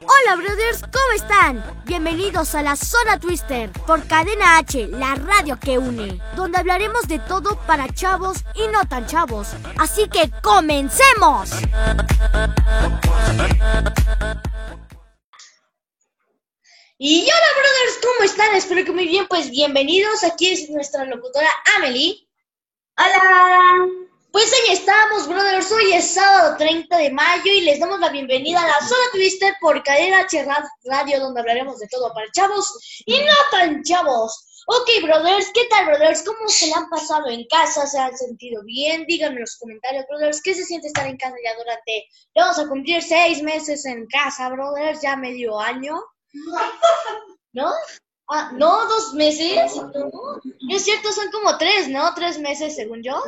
Hola brothers, ¿cómo están? Bienvenidos a la Zona Twister por Cadena H, la radio que une, donde hablaremos de todo para chavos y no tan chavos. Así que comencemos. Y hola brothers, ¿cómo están? Espero que muy bien, pues bienvenidos. Aquí es nuestra locutora Amelie. Hola. Pues ahí estamos, brothers. Hoy es sábado 30 de mayo y les damos la bienvenida a la Zona Twister por Cadena H Radio, donde hablaremos de todo para chavos y no tan chavos. Ok, brothers, ¿qué tal, brothers? ¿Cómo se la han pasado en casa? ¿Se han sentido bien? Díganme en los comentarios, brothers, ¿qué se siente estar en casa ya durante... Vamos a cumplir seis meses en casa, brothers, ya medio año. ¿No? Ah, no, dos meses. No, es cierto, son como tres, ¿no? Tres meses, según yo.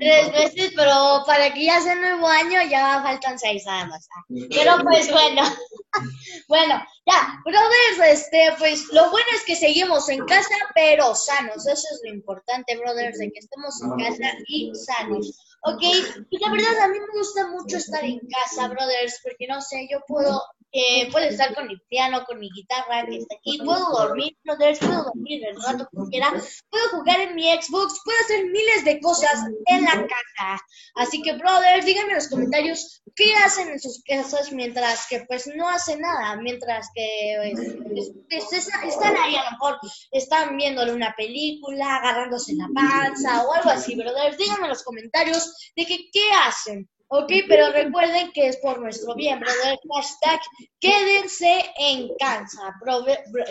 Tres meses, pero para que ya sea nuevo año ya faltan seis nada más. Pero pues bueno. bueno, ya, brothers, este, pues lo bueno es que seguimos en casa, pero sanos. Eso es lo importante, brothers, de que estemos en casa y sanos. Ok, y la verdad a mí me gusta mucho estar en casa, brothers, porque no sé, yo puedo eh, puedo estar con mi piano, con mi guitarra que está aquí, puedo dormir, brothers, puedo dormir el rato que quiera, puedo jugar en mi Xbox, puedo hacer miles de cosas en la casa. Así que, brothers, díganme en los comentarios qué hacen en sus casas mientras que pues no hacen nada, mientras que pues, pues, están ahí a lo mejor, están viendo una película, agarrándose la panza o algo así, brothers. Díganme en los comentarios de que qué hacen. Ok, pero recuerden que es por nuestro bien, brother. Hashtag quédense en casa,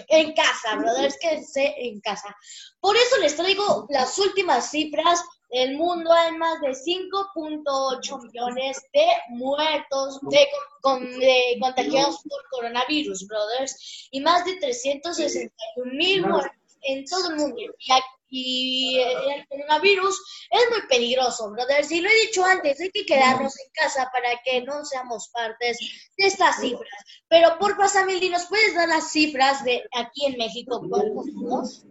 en casa, brothers, quédense en casa. Por eso les traigo las últimas cifras. El mundo hay más de 5.8 millones de muertos, de, contagiados por coronavirus, brothers, y más de 361 mil muertos en todo el mundo. Y y el coronavirus es muy peligroso, brothers. Y lo he dicho antes, hay que quedarnos en casa para que no seamos partes de estas cifras. Pero por Samildi, ¿nos puedes dar las cifras de aquí en México?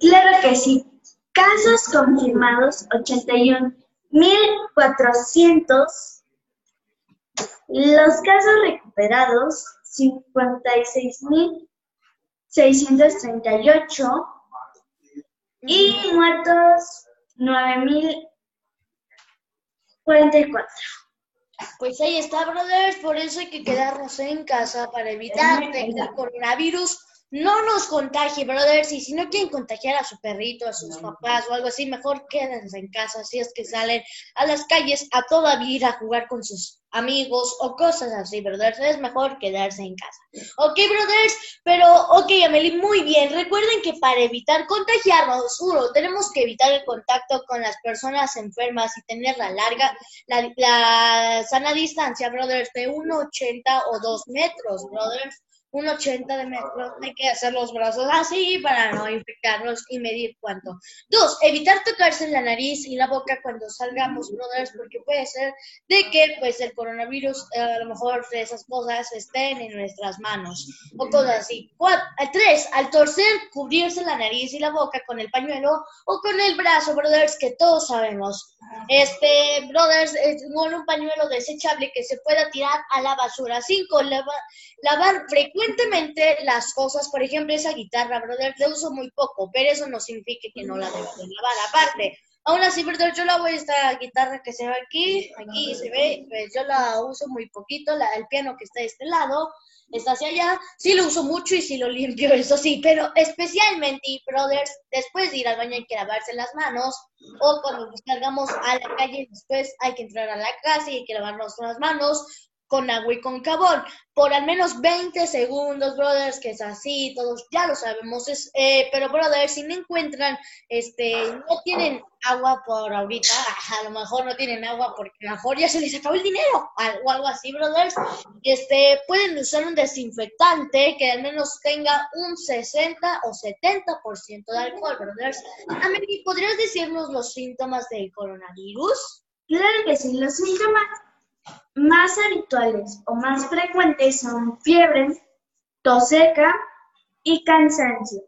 Claro que sí. Casos confirmados 81.400. Los casos recuperados 56.638 y muertos 9.044. Pues ahí está, brothers, por eso hay que quedarnos en casa para evitar el coronavirus no nos contagie, brothers. Y si no quieren contagiar a su perrito, a sus papás o algo así, mejor quédense en casa si es que salen a las calles a toda vida a jugar con sus amigos o cosas así, brothers. Es mejor quedarse en casa. Ok, brothers, pero ok, Amelie, muy bien. Recuerden que para evitar contagiarnos, juro, tenemos que evitar el contacto con las personas enfermas y tener la larga, la, la sana distancia, brothers, de 1,80 o 2 metros, brothers un 80 de metros, hay que hacer los brazos así para no infectarnos y medir cuánto. Dos, evitar tocarse la nariz y la boca cuando salgamos, brothers, porque puede ser de que pues el coronavirus, eh, a lo mejor esas cosas estén en nuestras manos o cosas así. Cuatro, tres, al torcer, cubrirse la nariz y la boca con el pañuelo o con el brazo, brothers, que todos sabemos. Este, brothers, con un pañuelo desechable que se pueda tirar a la basura. Cinco, lavar frecuentemente frecuentemente las cosas, por ejemplo, esa guitarra, brother, la uso muy poco, pero eso no significa que no la debo de lavar. Aparte, aún así, brother, yo la voy esta guitarra que se ve aquí, aquí se ve, pues yo la uso muy poquito, la, el piano que está de este lado, está hacia allá, sí lo uso mucho y sí lo limpio, eso sí, pero especialmente, brothers, después de ir al baño hay que lavarse las manos, o cuando nos cargamos a la calle, después hay que entrar a la casa y hay que lavarnos las manos, con agua y con jabón por al menos 20 segundos, brothers, que es así, todos ya lo sabemos, es, eh, pero brothers, si no encuentran, este, no tienen agua por ahorita, a lo mejor no tienen agua porque a lo mejor ya se les acabó el dinero o algo así, brothers, este, pueden usar un desinfectante que al menos tenga un 60 o 70% de alcohol, brothers. Amelie, ¿podrías decirnos los síntomas del coronavirus? Claro que sí, los síntomas más habituales o más frecuentes son fiebre, tos seca y cansancio.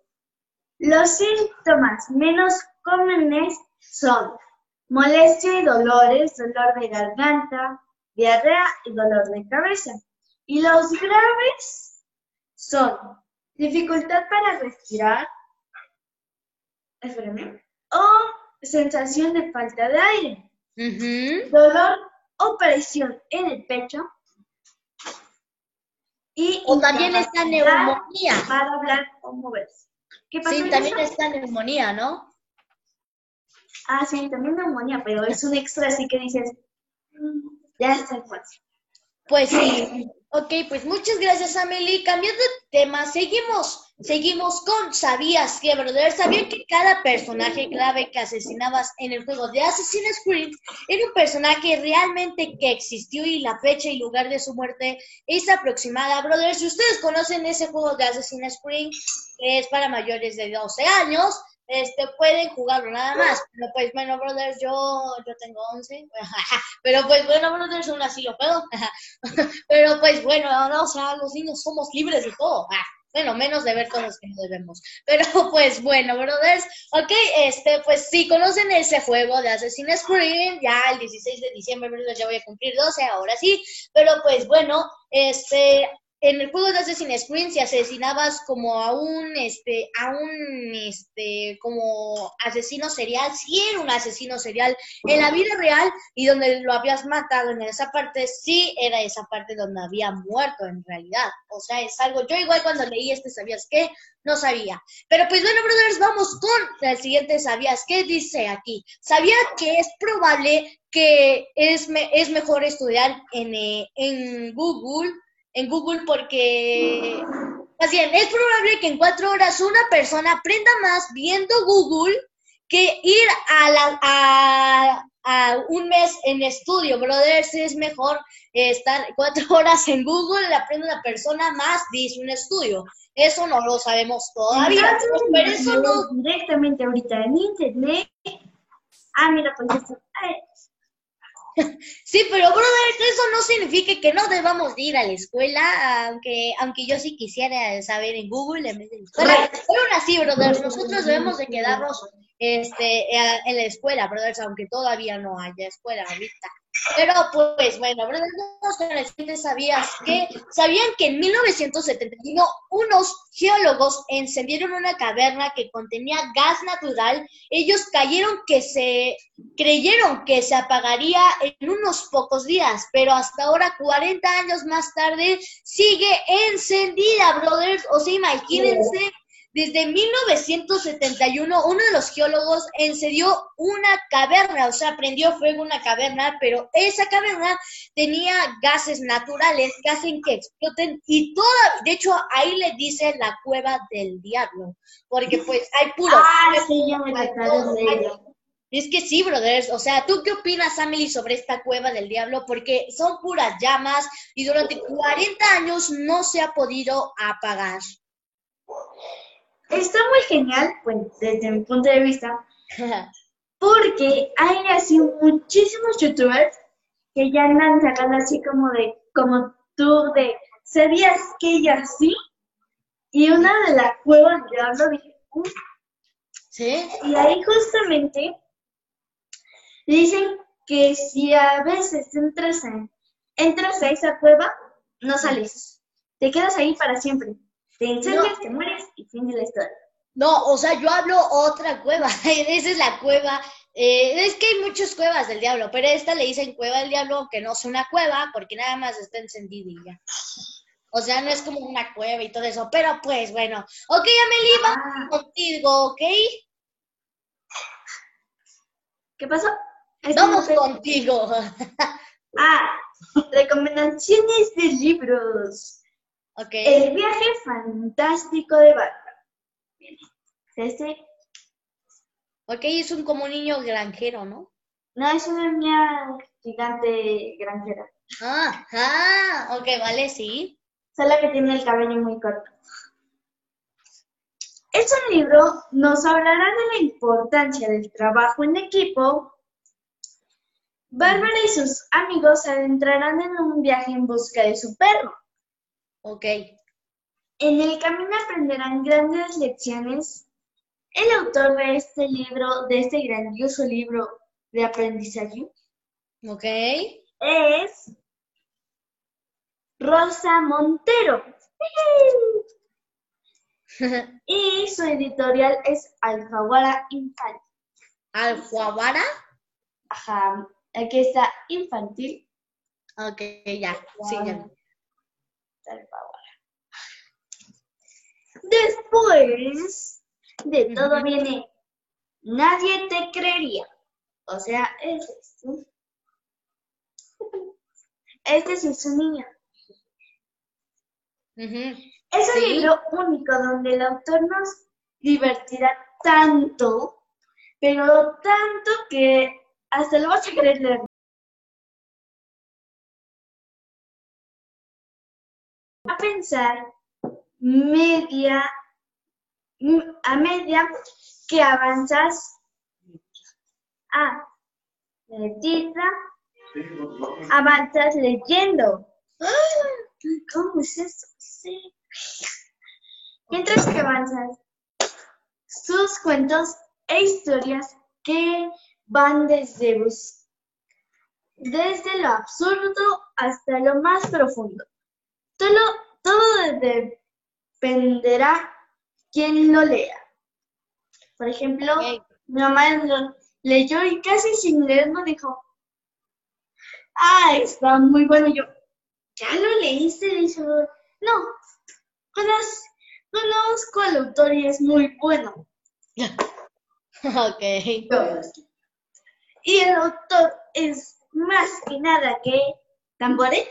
Los síntomas menos comunes son molestia y dolores, dolor de garganta, diarrea y dolor de cabeza. Y los graves son dificultad para respirar, o sensación de falta de aire, dolor operación en el pecho. Y o también está neumonía. Para hablar o moverse. ¿Qué pasa sí, también está neumonía, ¿no? Ah, sí, también neumonía, pero es un extra, así que dices, mm, ya está fácil. Pues sí. Ok, pues muchas gracias, Amelie. Cambiando de tema, seguimos Seguimos con ¿Sabías que, brother? ¿Sabían que cada personaje clave que asesinabas en el juego de Assassin's Creed era un personaje realmente que existió y la fecha y lugar de su muerte es aproximada, brother? Si ustedes conocen ese juego de Assassin's Creed, que es para mayores de 12 años, este, pueden jugarlo nada más. Pero pues bueno, brothers, yo, yo tengo 11. Pero pues bueno, brothers, aún así lo puedo. Pero pues bueno, no, o sea, los niños somos libres de todo. Bueno, menos de ver cosas que no debemos. Pero pues bueno, brothers, ok, este, pues si conocen ese juego de Assassin's Creed, ya el 16 de diciembre, brothers, ya voy a cumplir 12, ahora sí. Pero pues bueno, este, en el juego de Assassin's Creed si asesinabas como a un este a un este como asesino serial si era un asesino serial en la vida real y donde lo habías matado en esa parte sí era esa parte donde había muerto en realidad. O sea es algo yo igual cuando leí este sabías qué no sabía. Pero pues bueno brothers vamos con el siguiente sabías qué dice aquí. Sabía que es probable que es, es mejor estudiar en, eh, en Google en Google porque, más bien, es probable que en cuatro horas una persona aprenda más viendo Google que ir a, la, a, a un mes en estudio, brothers, es mejor estar cuatro horas en Google, aprende una persona más, dice un estudio. Eso no lo sabemos todavía. pero eso no... Directamente ahorita en internet. Ah, mira, pues Sí, pero brother, eso no significa que no debamos ir a la escuela, aunque aunque yo sí quisiera saber en Google en vez de escuela. Pero aún así, brothers, nosotros debemos de quedarnos este en la escuela, brothers, aunque todavía no haya escuela ahorita. Pero pues bueno, brothers, sabías que sabían que en 1971 unos geólogos encendieron una caverna que contenía gas natural. Ellos cayeron que se creyeron que se apagaría en unos pocos días, pero hasta ahora 40 años más tarde sigue encendida, brothers. O sea, imagínense desde 1971, uno de los geólogos encendió una caverna, o sea, prendió fuego una caverna, pero esa caverna tenía gases naturales que hacen que exploten y toda, de hecho, ahí le dice la cueva del diablo, porque pues hay puro... Ah, sí, ya me Es que sí, brothers. O sea, ¿tú qué opinas, Emily, sobre esta cueva del diablo? Porque son puras llamas y durante 40 años no se ha podido apagar. Está muy genial, bueno, desde mi punto de vista, porque hay así muchísimos youtubers que ya andan sacando así como de, como tú de, ¿sabías que ella sí? Y una de las cuevas de hablo dije, ¿Sí? Y ahí justamente dicen que si a veces entras a, entras a esa cueva, no sales. Te quedas ahí para siempre. Te incendias, te mueres y fin de la historia. No, o sea, yo hablo otra cueva. Esa es la cueva. Eh, es que hay muchas cuevas del diablo, pero esta le dicen cueva del diablo, que no es una cueva, porque nada más está encendida O sea, no es como una cueva y todo eso. Pero pues bueno. Ok, Amelie, vamos ah. contigo, ¿ok? ¿Qué pasó? Vamos contigo. ah, recomendaciones de libros. Ok. El viaje fantástico de Bárbara. Este, Ok, es un como un niño granjero, ¿no? no es una niña gigante granjera, Ah, ah, ok, vale, sí. solo que tiene el cabello muy corto. Es un libro, nos hablará de la importancia del trabajo en equipo. Bárbara y sus amigos se adentrarán en un viaje en busca de su perro. Ok. En el camino aprenderán grandes lecciones. El autor de este libro, de este grandioso libro de aprendizaje, Ok. es Rosa Montero. Y su editorial es Alfaguara Infantil. ¿Alfaguara? Ajá, aquí está infantil. Ok, ya. Sí, ya. Después de todo viene Nadie te creería. O sea, es este. Este sí es un niño. Ujú. Es un Sí. libro único donde el autor nos divertirá tanto, pero tanto que hasta lo vas a querer leer. Pensar media, a media que avanzas a medida avanzas leyendo. ¡Ah! ¿Cómo es eso? Mientras que avanzas, sus cuentos e historias que van desde, desde lo absurdo hasta lo más profundo. Todo, todo dependerá quién lo lea. Por ejemplo, mi mamá lo leyó y casi sin leerlo dijo, ah, está muy bueno. Y yo, ¿ya lo leíste? Dijo, no, conozco, conozco al autor y es muy bueno. Ok. Y el autor es más que nada que tambores.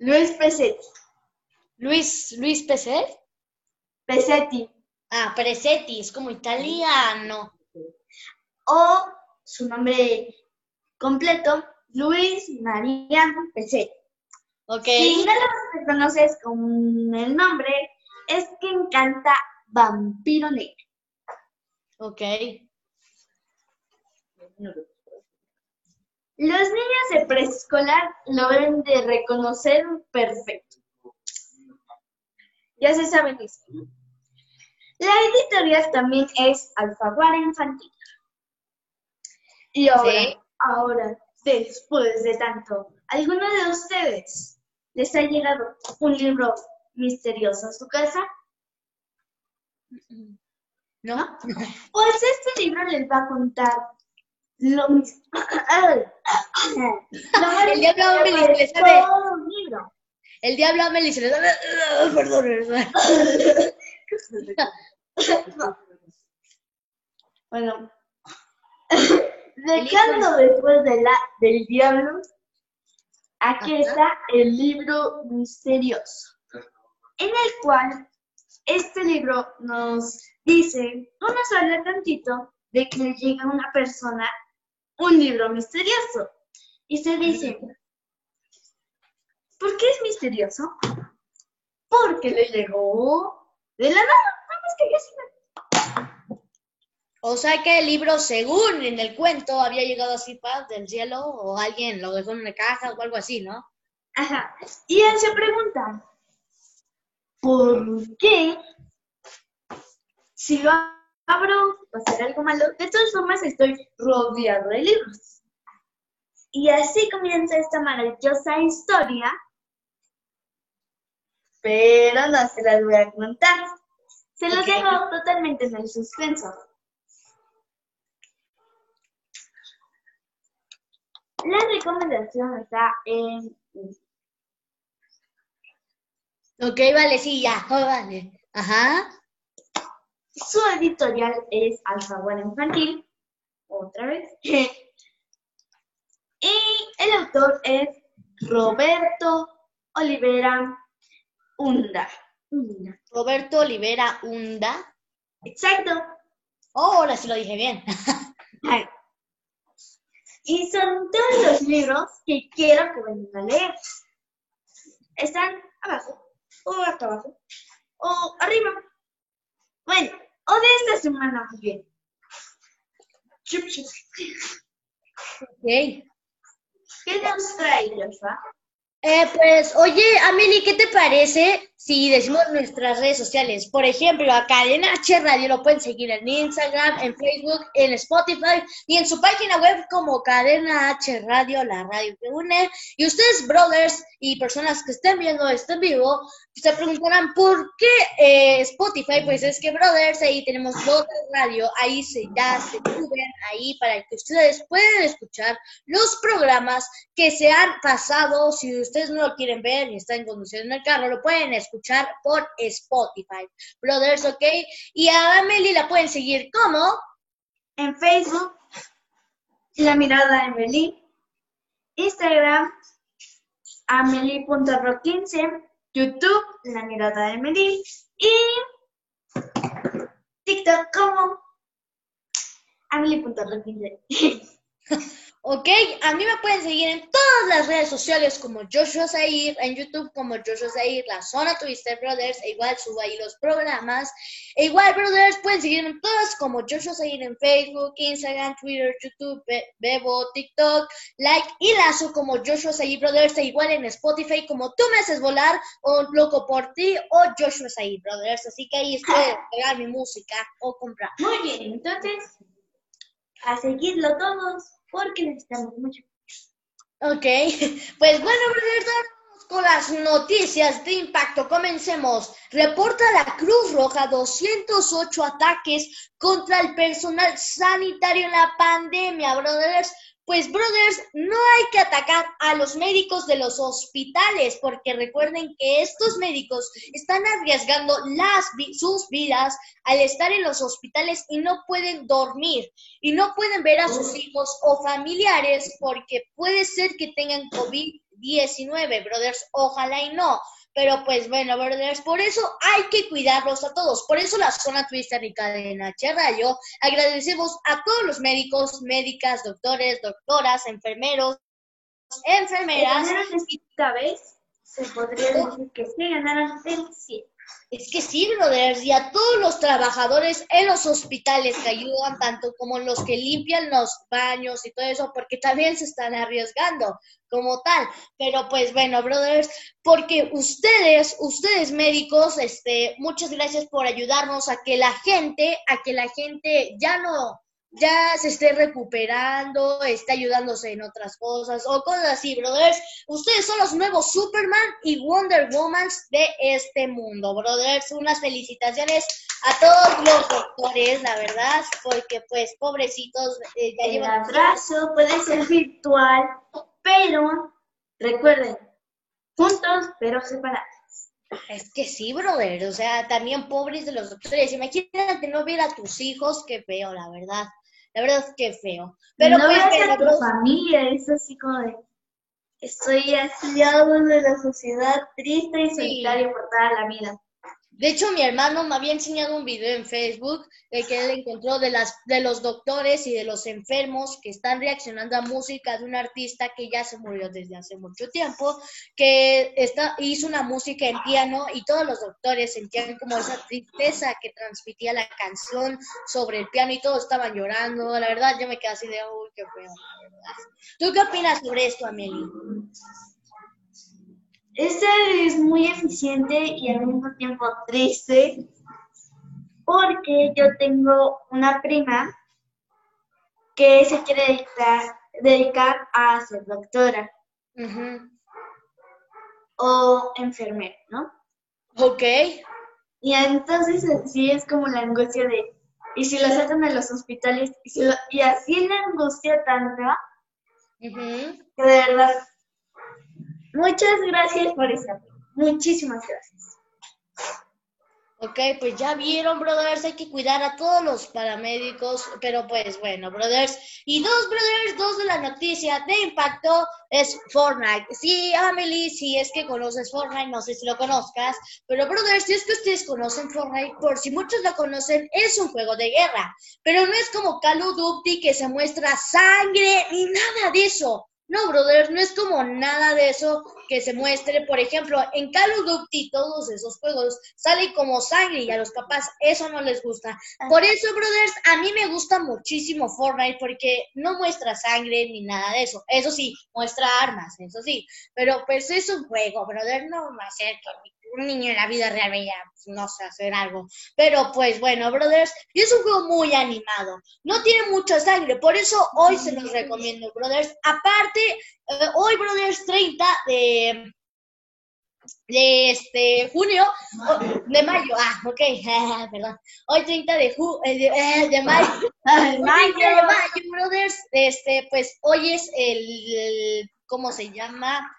Luis Pesetti. Luis, Luis Peset. Pesetti. Ah, Presetti, es como italiano. O su nombre completo, Luis Mariano Pesetti. Ok. Si no lo reconoces con el nombre, es que encanta Vampiro Negro. Ok. Los niños de preescolar lo deben de reconocer perfecto. Ya se saben eso. ¿no? La editorial también es Alfaguara Infantil. Y ahora, Sí. ahora, después de tanto, ¿alguno de ustedes les ha llegado un libro misterioso a su casa? ¿No? Pues este libro les va a contar lo mismo. El diablo habla y le. Todo un libro. El diablo habla y se le da. Perdón, perdón. Bueno, dejando después de la, del diablo, aquí Ajá. está el libro misterioso, en el cual este libro nos dice, o nos habla tantito de que le llega a una persona un libro misterioso. Y se dice, ¿por qué es misterioso? Porque le llegó de la nada, nada más que yo sí O sea que el libro, según en el cuento, había llegado así del cielo o alguien lo dejó en una caja o algo así, ¿no? Ajá. Y él se pregunta, ¿por qué si lo a ser algo malo? De todas formas estoy rodeado de libros. Y así comienza esta maravillosa historia, pero no se las voy a contar. Se los dejo totalmente en el suspenso. La recomendación está en Ok, vale, sí, ya. oh, vale. Ajá. Su editorial es Alfaguara Infantil otra vez. y el autor es Roberto Olivera Hunda. Roberto Olivera Hunda. Exacto. Oh, ahora sí lo dije bien. y son todos los libros que quiero que vengan a leer. Están abajo, o hasta abajo, o arriba. Bueno, o de esta semana, muy bien. Ok. ¿Qué nos trae, Joshua? Eh, pues, oye, Amelie, ¿qué te parece si decimos nuestras redes sociales? Por ejemplo, acá en H Radio lo pueden seguir en Instagram, en Facebook, en Spotify y en su página web como Cadena H Radio, la radio que une. Y ustedes, brothers y personas que estén viendo esto en vivo, se preguntarán por qué eh, Spotify, pues es que, brothers, ahí tenemos dos radio, ahí se ya se suben ahí para que ustedes puedan escuchar los programas que se han pasado. Si ustedes no lo quieren ver y están conduciendo en el carro, lo pueden escuchar por Spotify. Brothers, ¿ok? Y a Amelie la pueden seguir como En Facebook, La Mirada de Amelie. Instagram, amelie.ro15. YouTube, La Mirada de Amelie. Y TikTok como amelie.ro15. Ok, a mí me pueden seguir en todas las redes sociales como Joshua Zair, en YouTube como Joshua Zair, la zona Twister Brothers, e igual subo ahí los programas. E igual, Brothers, pueden seguirme en todas como Joshua Zair en Facebook, Instagram, Twitter, YouTube, Be- Bebo, TikTok, Like y Lazo como Joshua Zair Brothers, e igual en Spotify como Tú me haces volar, o Loco por ti, o Joshua Zair Brothers. Así que ahí pueden pegar mi música o comprar. Muy bien, entonces, a seguirlo todos porque necesitamos mucho. Ok, pues bueno, brothers, vamos con las noticias de impacto. Comencemos. Reporta la Cruz Roja 208 ataques contra el personal sanitario en la pandemia, brothers. Pues, brothers, no hay que atacar a los médicos de los hospitales, porque recuerden que estos médicos están arriesgando las, sus vidas al estar en los hospitales y no pueden dormir y no pueden ver a sus hijos o familiares porque puede ser que tengan COVID-19, brothers. Ojalá y no. Pero pues bueno, brothers, por eso hay que cuidarlos a todos. Por eso la zona Twister y Cadena H Radio agradecemos a todos los médicos, médicas, doctores, doctoras, enfermeros, enfermeras. Ganaron vez, se podría decir que sí, ganaron el 100. Es que sí, brothers, y a todos los trabajadores en los hospitales que ayudan, tanto como los que limpian los baños y todo eso, porque también se están arriesgando como tal. Pero pues bueno, brothers, porque ustedes, ustedes médicos, este, muchas gracias por ayudarnos a que la gente, a que la gente ya no, ya se esté recuperando, esté ayudándose en otras cosas o cosas así, brothers. Ustedes son los nuevos Superman y Wonder Woman de este mundo, brothers. Unas felicitaciones a todos los doctores, la verdad, porque pues pobrecitos eh, ya El abrazo puede ser virtual, pero recuerden, juntos pero separados. Es que sí, brother, o sea, también pobres de los doctores. Imagínate no ver a tus hijos, qué feo, la verdad. La verdad es que feo. Pero no pues, veas a tu familia, es así como de, estoy aislado de la sociedad, triste y solitario por toda la vida. De hecho, mi hermano me había enseñado un video en Facebook de que él encontró de las de los doctores y de los enfermos que están reaccionando a música de un artista que ya se murió desde hace mucho tiempo, que está, hizo una música en piano y todos los doctores sentían como esa tristeza que transmitía la canción sobre el piano y todos estaban llorando. La verdad, yo me quedé así de, uy, qué feo. ¿Tú qué opinas sobre esto, Amelie? Este es muy eficiente y al mismo tiempo triste porque yo tengo una prima que se quiere dedicar, dedicar a ser doctora o enfermera, ¿no? Ok. Y entonces sí es como la angustia de, y si lo sacan a los hospitales, y, si lo- y así la angustia tanta, Ujú. que de verdad, muchas gracias por esta, muchísimas gracias. Ok, pues ya vieron, brothers, hay que cuidar a todos los paramédicos, pero pues bueno, brothers. Y dos, brothers, dos de la noticia de impacto es Fortnite. Sí, Amelie, si es que conoces Fortnite, no sé si lo conozcas, pero brothers, si es que ustedes conocen Fortnite, por si muchos lo conocen, es un juego de guerra, pero no es como Call of Duty que se muestra sangre ni nada de eso. No, brother, no es como nada de eso que se muestre. Por ejemplo, en Call of Duty, todos esos juegos salen como sangre y a los papás eso no les gusta. Por eso, brothers, a mí me gusta muchísimo Fortnite porque no muestra sangre ni nada de eso. Eso sí, muestra armas, eso sí. Pero pues es un juego, brother, no va a ser que un niño en la vida real veía, pues, no sé, hacer algo. Pero pues bueno, brothers, y es un juego muy animado. No tiene mucha sangre, por eso hoy se los recomiendo, brothers. Aparte, eh, hoy, brothers, 30 de de este junio, de mayo, ah, ok, perdón, hoy 30 de, ju eh, de, eh, de mayo, mayo, de mayo, brothers, este, pues hoy es el, ¿cómo se llama?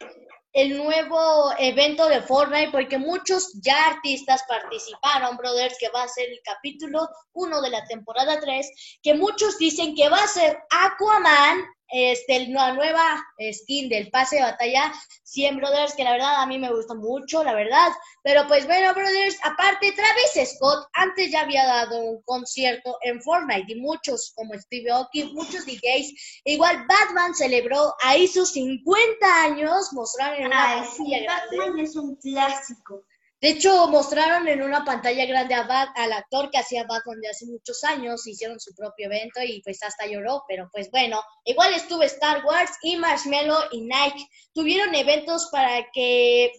El nuevo evento de Fortnite porque muchos ya artistas participaron, brothers, que va a ser el capítulo 1 de la temporada 3, que muchos dicen que va a ser Aquaman, este, la nueva skin del pase de batalla 100 Brothers, que la verdad a mí me gusta mucho, la verdad. Pero pues bueno, Brothers, aparte, Travis Scott antes ya había dado un concierto en Fortnite y muchos, como Steve Aoki, muchos DJs, igual Batman celebró ahí sus 50 años, mostraron en una Batman es un clásico. De hecho, mostraron en una pantalla grande a al actor que hacía Batman de hace muchos años, hicieron su propio evento y pues hasta lloró, pero pues bueno, igual estuvo Star Wars y Marshmallow y Nike. Tuvieron eventos para que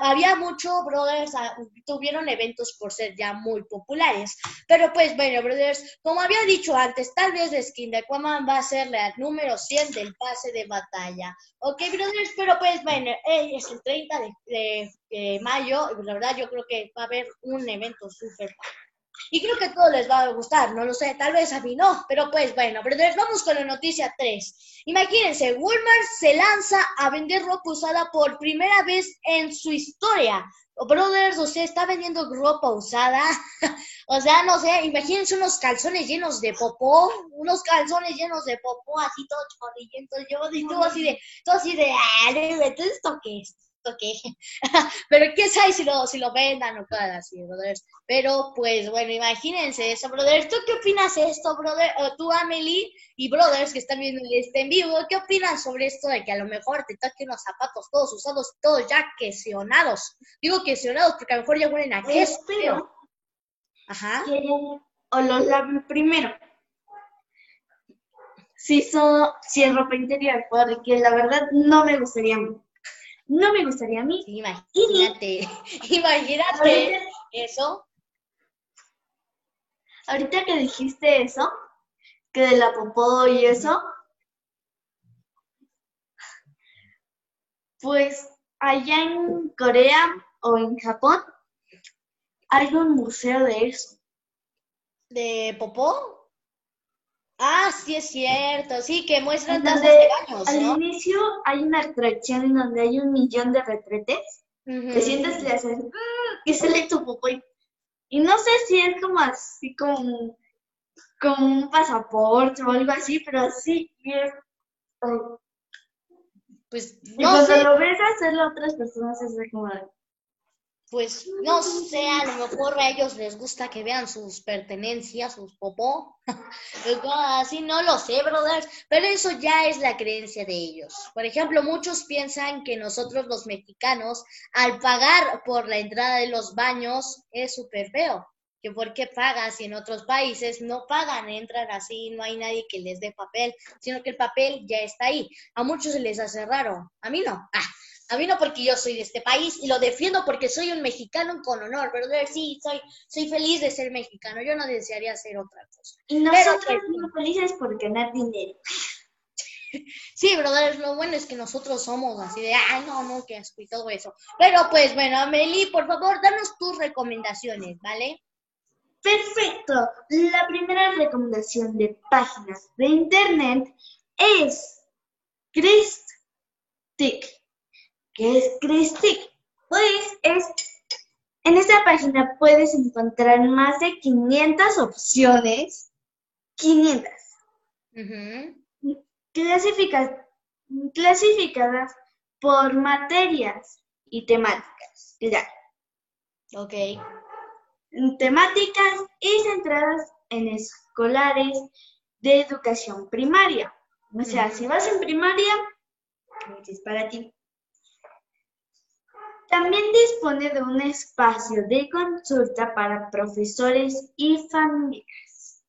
había mucho, brothers, tuvieron eventos por ser ya muy populares. Pero pues bueno, brothers, como había dicho antes, tal vez la skin de Aquaman va a ser la número 100 del pase de batalla. Ok, brothers, pero pues bueno, es el 30 de mayo, la verdad yo creo que va a haber un evento súper y creo que a todos les va a gustar, no lo sé, tal vez a mí no, pero pues bueno, brothers, vamos con la noticia 3. Imagínense, Walmart se lanza a vender ropa usada por primera vez en su historia. brothers, o sea, está vendiendo ropa usada. o sea, no sé, imagínense unos calzones llenos de popó, unos calzones llenos de popó, así todos chorrillentos. Yo, y todo así de, todo así de, ¿esto qué es? Que pero quién sabe si lo, si lo vendan o cosas así, brothers. Pero pues bueno, imagínense eso, brothers. ¿Tú qué opinas de esto, brother? O tú, Amelie y brothers que están viendo este en vivo, ¿qué opinan sobre esto de que a lo mejor te toquen los zapatos todos usados, todos ya quesionados? Digo quesionados porque a lo mejor ya huelen a queso. Pero, Ajá. o los laven primero. Si, son, si es ropa interior, porque la verdad no me gustaría no me gustaría a mí. Imagínate, imagínate eso. Ahorita que dijiste eso, que de la popó y eso, pues allá en Corea o en Japón hay un museo de eso. ¿De popó? Ah, sí es cierto, sí, que muestran donde de baños, Al inicio hay una atracción en donde hay un millón de retretes. Te sientes y haces y sale tu popó y, no sé si es como así como, como un pasaporte o algo así, pero sí es pues no y cuando lo ves hacerlo a otras personas es como pues no sé, a lo mejor a ellos les gusta que vean sus pertenencias, sus popó, así no lo sé, brothers, pero eso ya es la creencia de ellos. Por ejemplo, muchos piensan que nosotros los mexicanos, al pagar por la entrada de los baños, es súper feo. Que por qué pagas y en otros países no pagan, entran así, no hay nadie que les dé papel, sino que el papel ya está ahí. A muchos se les hace raro, a mí no. Ah, a mí no porque yo soy de este país y lo defiendo porque soy un mexicano con honor, pero sí, soy, soy feliz de ser mexicano, yo no desearía ser otra cosa. Y nosotros somos felices por ganar dinero. Sí, brother, lo bueno es que nosotros somos así de, ay, no, no, que asco y todo eso. Pero pues bueno, Amelie, por favor, danos tus recomendaciones, ¿vale? Perfecto. La primera recomendación de páginas de internet es Christic. ¿Qué es Christic? Pues es En esta página puedes encontrar más de 500 opciones, 500, clasificadas por materias y temáticas. Claro. Ok. Temáticas y centradas en escolares de educación primaria. O sea, si vas en primaria, es para ti. También dispone de un espacio de consulta para profesores y familias.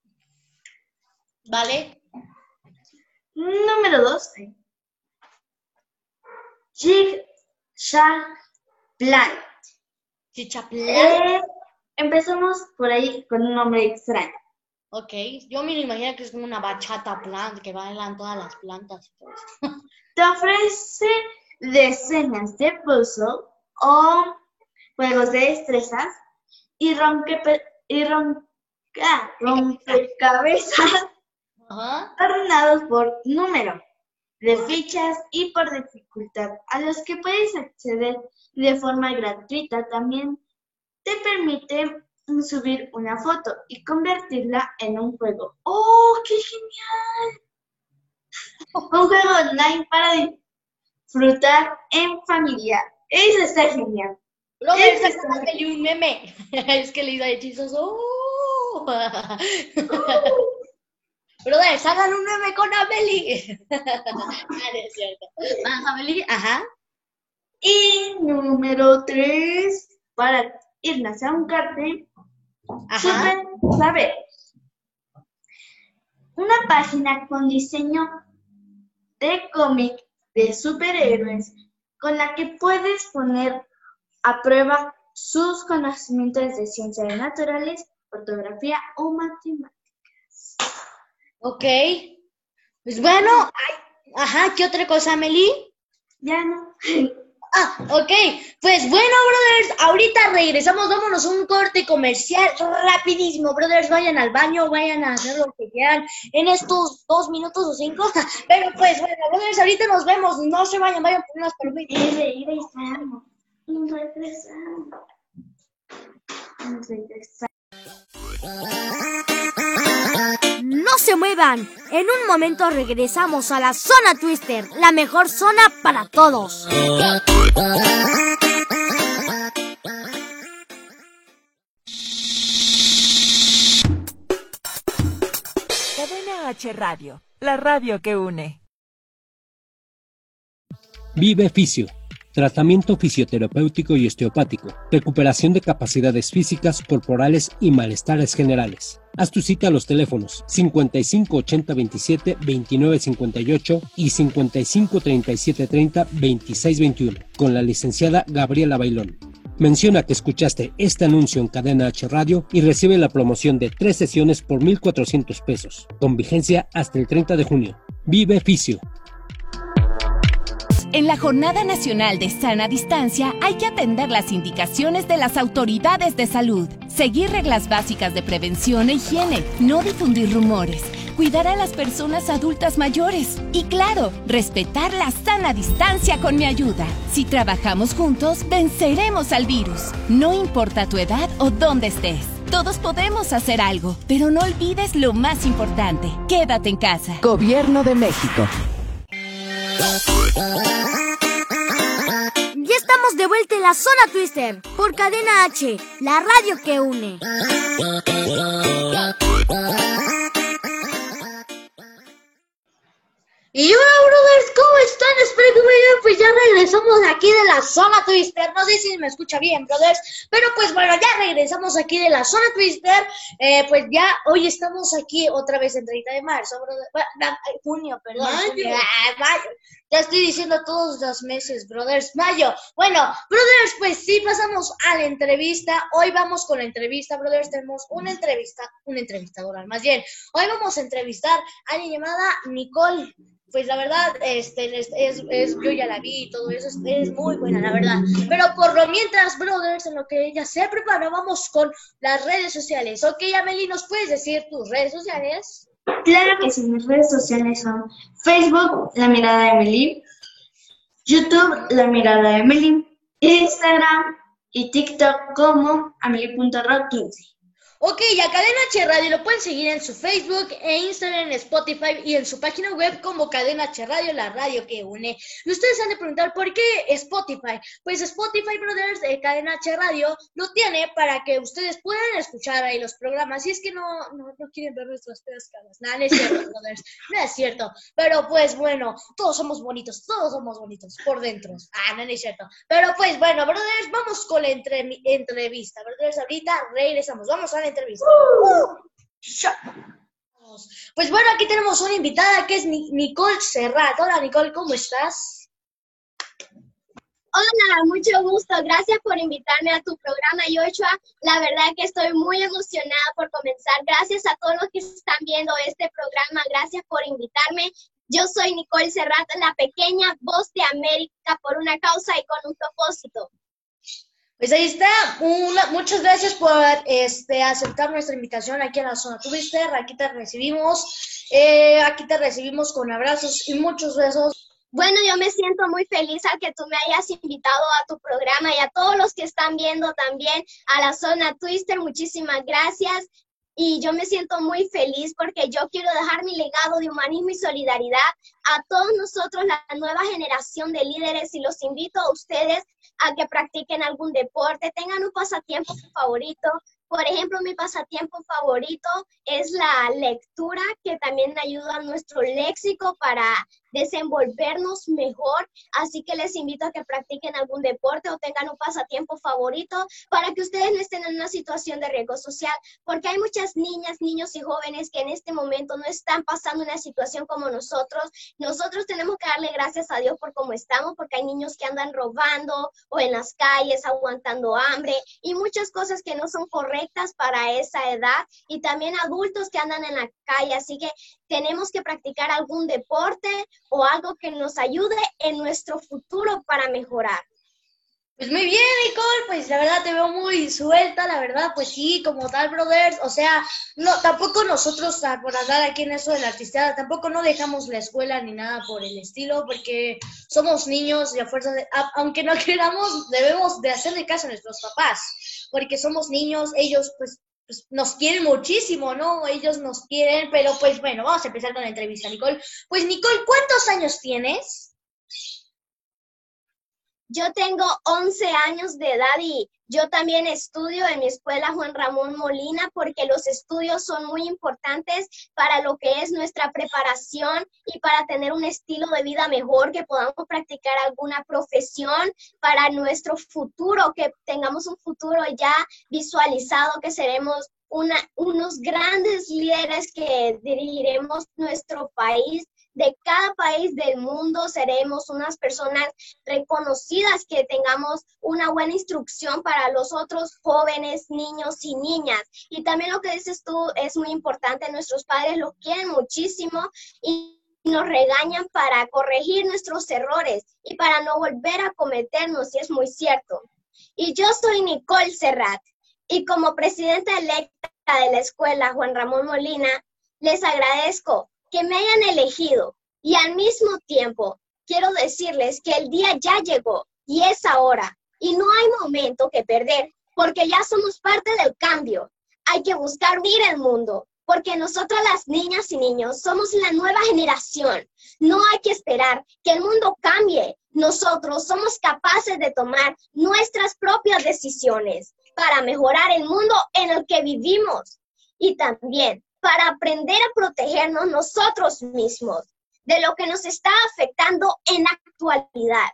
¿Vale? Número 12. Chicha Plant. Chicha eh, empezamos por ahí con un nombre extraño. Ok, yo me imagino que es como una bachata plant, que bailan todas las plantas. Te ofrece decenas de puzzles o juegos de destrezas y rompe y ah, rompecabezas ordenados por número de fichas y por dificultad, a los que puedes acceder de forma gratuita. También te permite subir una foto y convertirla en un juego. ¡Oh, qué genial! Un juego online para disfrutar en familia. Eso está genial. Luego Eso está un meme. es que le hizo hechizos. ¡Oh! Brothers, hagan un meme con Amelie. ah, es cierto. Más Amelie, ajá. Y número tres, para irnos a un cartel, Ajá. saber. Una página con diseño de cómic de superhéroes con la que puedes poner a prueba sus conocimientos de ciencias naturales, fotografía o matemáticas. Ok. Pues bueno, ajá, ¿qué otra cosa, Meli? Ya no. Ah, ok. Pues bueno, brothers, ahorita regresamos, vámonos un corte comercial rapidísimo. Brothers, vayan al baño, vayan a hacer lo que quieran en estos dos minutos o cinco. Pero pues bueno, brothers, ahorita nos vemos. No se vayan, vayan por unas palomitas. Y regresamos. Y regresamos. No se muevan. En un momento regresamos a la zona Twister, la mejor zona para todos. Cadena H Radio, la radio que une. Vive Fisio tratamiento fisioterapéutico y osteopático, recuperación de capacidades físicas, corporales y malestares generales. Haz tu cita a los teléfonos 55 80 27 29 58 y 55 37 30 26 21 con la licenciada Gabriela Bailón. Menciona que escuchaste este anuncio en Cadena H Radio y recibe la promoción de tres sesiones por 1,400 pesos, con vigencia hasta el 30 de junio. Vive Fisio, en la Jornada Nacional de Sana Distancia hay que atender las indicaciones de las autoridades de salud, seguir reglas básicas de prevención e higiene, no difundir rumores, cuidar a las personas adultas mayores y claro, respetar la sana distancia con mi ayuda. Si trabajamos juntos, venceremos al virus. No importa tu edad o dónde estés. Todos podemos hacer algo, pero no olvides lo más importante. Quédate en casa. Gobierno de México. Ya estamos de vuelta en la zona Twister por Cadena H, la radio que une. Y ¿cómo están? Espero que muy bien. Pues ya regresamos aquí de la zona Twister. No sé si me escucha bien, brothers. Pero pues bueno, ya regresamos aquí de la zona Twister. Eh, pues ya hoy estamos aquí otra vez en 30 de marzo, brothers. junio, perdón. Mayo. Ah, mayo. Ya estoy diciendo todos los meses, brothers. Mayo. Bueno, brothers, pues sí, pasamos a la entrevista. Hoy vamos con la entrevista, brothers. Tenemos una entrevista, una entrevistadora, más bien. Hoy vamos a entrevistar a alguien llamada Nicole pues la verdad, este, es, es, yo ya la vi y todo eso, es, muy buena, la verdad. Pero por lo mientras, brothers, en lo que ella se prepara, vamos con las redes sociales. Ok, Amelie, ¿nos puedes decir tus redes sociales? Claro que sí, mis redes sociales son Facebook, La Mirada de Amelie, YouTube, La Mirada de Amelie, Instagram y TikTok como amir.rock15. Ok, a Cadena H Radio lo pueden seguir en su Facebook e Instagram, en Spotify y en su página web como Cadena H Radio, la radio que une. Y ustedes han de preguntar por qué Spotify. Pues Spotify Brothers de Cadena H Radio lo tiene para que ustedes puedan escuchar ahí los programas. Y es que no, no, no quieren ver nuestras feas caras. Nada, no es cierto, brothers. No es cierto. Pero pues bueno, todos somos bonitos, todos somos bonitos por dentro. Ah, no, no es cierto. Pero pues bueno, brothers, vamos con la entrevista. Brothers, ahorita regresamos. Vamos a la Pues bueno, aquí tenemos una invitada que es Nicole Serrat. Hola Nicole, ¿cómo estás? Hola, mucho gusto. Gracias por invitarme a tu programa, Yoshua. La verdad que estoy muy emocionada por comenzar. Gracias a todos los que están viendo este programa. Gracias por invitarme. Yo soy Nicole Serrat, la pequeña voz de América por una causa y con un propósito. Pues ahí está. muchas gracias por este, aceptar nuestra invitación aquí en la zona Twister. Aquí te recibimos. Eh, aquí te recibimos con abrazos y muchos besos. Bueno, yo me siento muy feliz al que tú me hayas invitado a tu programa y a todos los que están viendo también a la zona Twister. Muchísimas gracias. Y yo me siento muy feliz porque yo quiero dejar mi legado de humanismo y solidaridad a todos nosotros, la nueva generación de líderes, y los invito a ustedes a que practiquen algún deporte, tengan un pasatiempo favorito. Por ejemplo, mi pasatiempo favorito es la lectura, que también ayuda a nuestro léxico para desenvolvernos mejor. Así que les invito a que practiquen algún deporte o tengan un pasatiempo favorito para que ustedes no estén en una situación de riesgo social, porque hay muchas niñas, niños y jóvenes que en este momento no están pasando una situación como nosotros. Nosotros tenemos que darle gracias a Dios por cómo estamos, porque hay niños que andan robando o en las calles aguantando hambre y muchas cosas que no son correctas para esa edad y también adultos que andan en la calle. Así que tenemos que practicar algún deporte o algo que nos ayude en nuestro futuro para mejorar. Pues muy bien, Nicole, pues la verdad te veo muy suelta, la verdad, pues sí, como tal, brothers, o sea, no, tampoco nosotros, ah, por hablar aquí en eso de la artisteada, tampoco no dejamos la escuela ni nada por el estilo, porque somos niños y a fuerza de, aunque no queramos, debemos de hacerle caso a nuestros papás, porque somos niños, ellos pues pues, nos quieren muchísimo, ¿no? Ellos nos quieren, pero pues bueno, vamos a empezar con la entrevista, Nicole. Pues Nicole, ¿cuántos años tienes? Yo tengo 11 años de edad y yo también estudio en mi escuela Juan Ramón Molina porque los estudios son muy importantes para lo que es nuestra preparación y para tener un estilo de vida mejor, que podamos practicar alguna profesión para nuestro futuro, que tengamos un futuro ya visualizado, que seremos una, unos grandes líderes que dirigiremos nuestro país de cada país del mundo seremos unas personas reconocidas que tengamos una buena instrucción para los otros jóvenes, niños y niñas. Y también lo que dices tú es muy importante, nuestros padres los quieren muchísimo y nos regañan para corregir nuestros errores y para no volver a cometernos, y es muy cierto. Y yo soy Nicole Serrat y como presidenta electa de la escuela Juan Ramón Molina, les agradezco que me hayan elegido y al mismo tiempo quiero decirles que el día ya llegó y es ahora y no hay momento que perder porque ya somos parte del cambio. Hay que buscar unir el mundo porque nosotras las niñas y niños somos la nueva generación. No hay que esperar que el mundo cambie. Nosotros somos capaces de tomar nuestras propias decisiones para mejorar el mundo en el que vivimos y también para aprender a protegernos nosotros mismos de lo que nos está afectando en actualidad.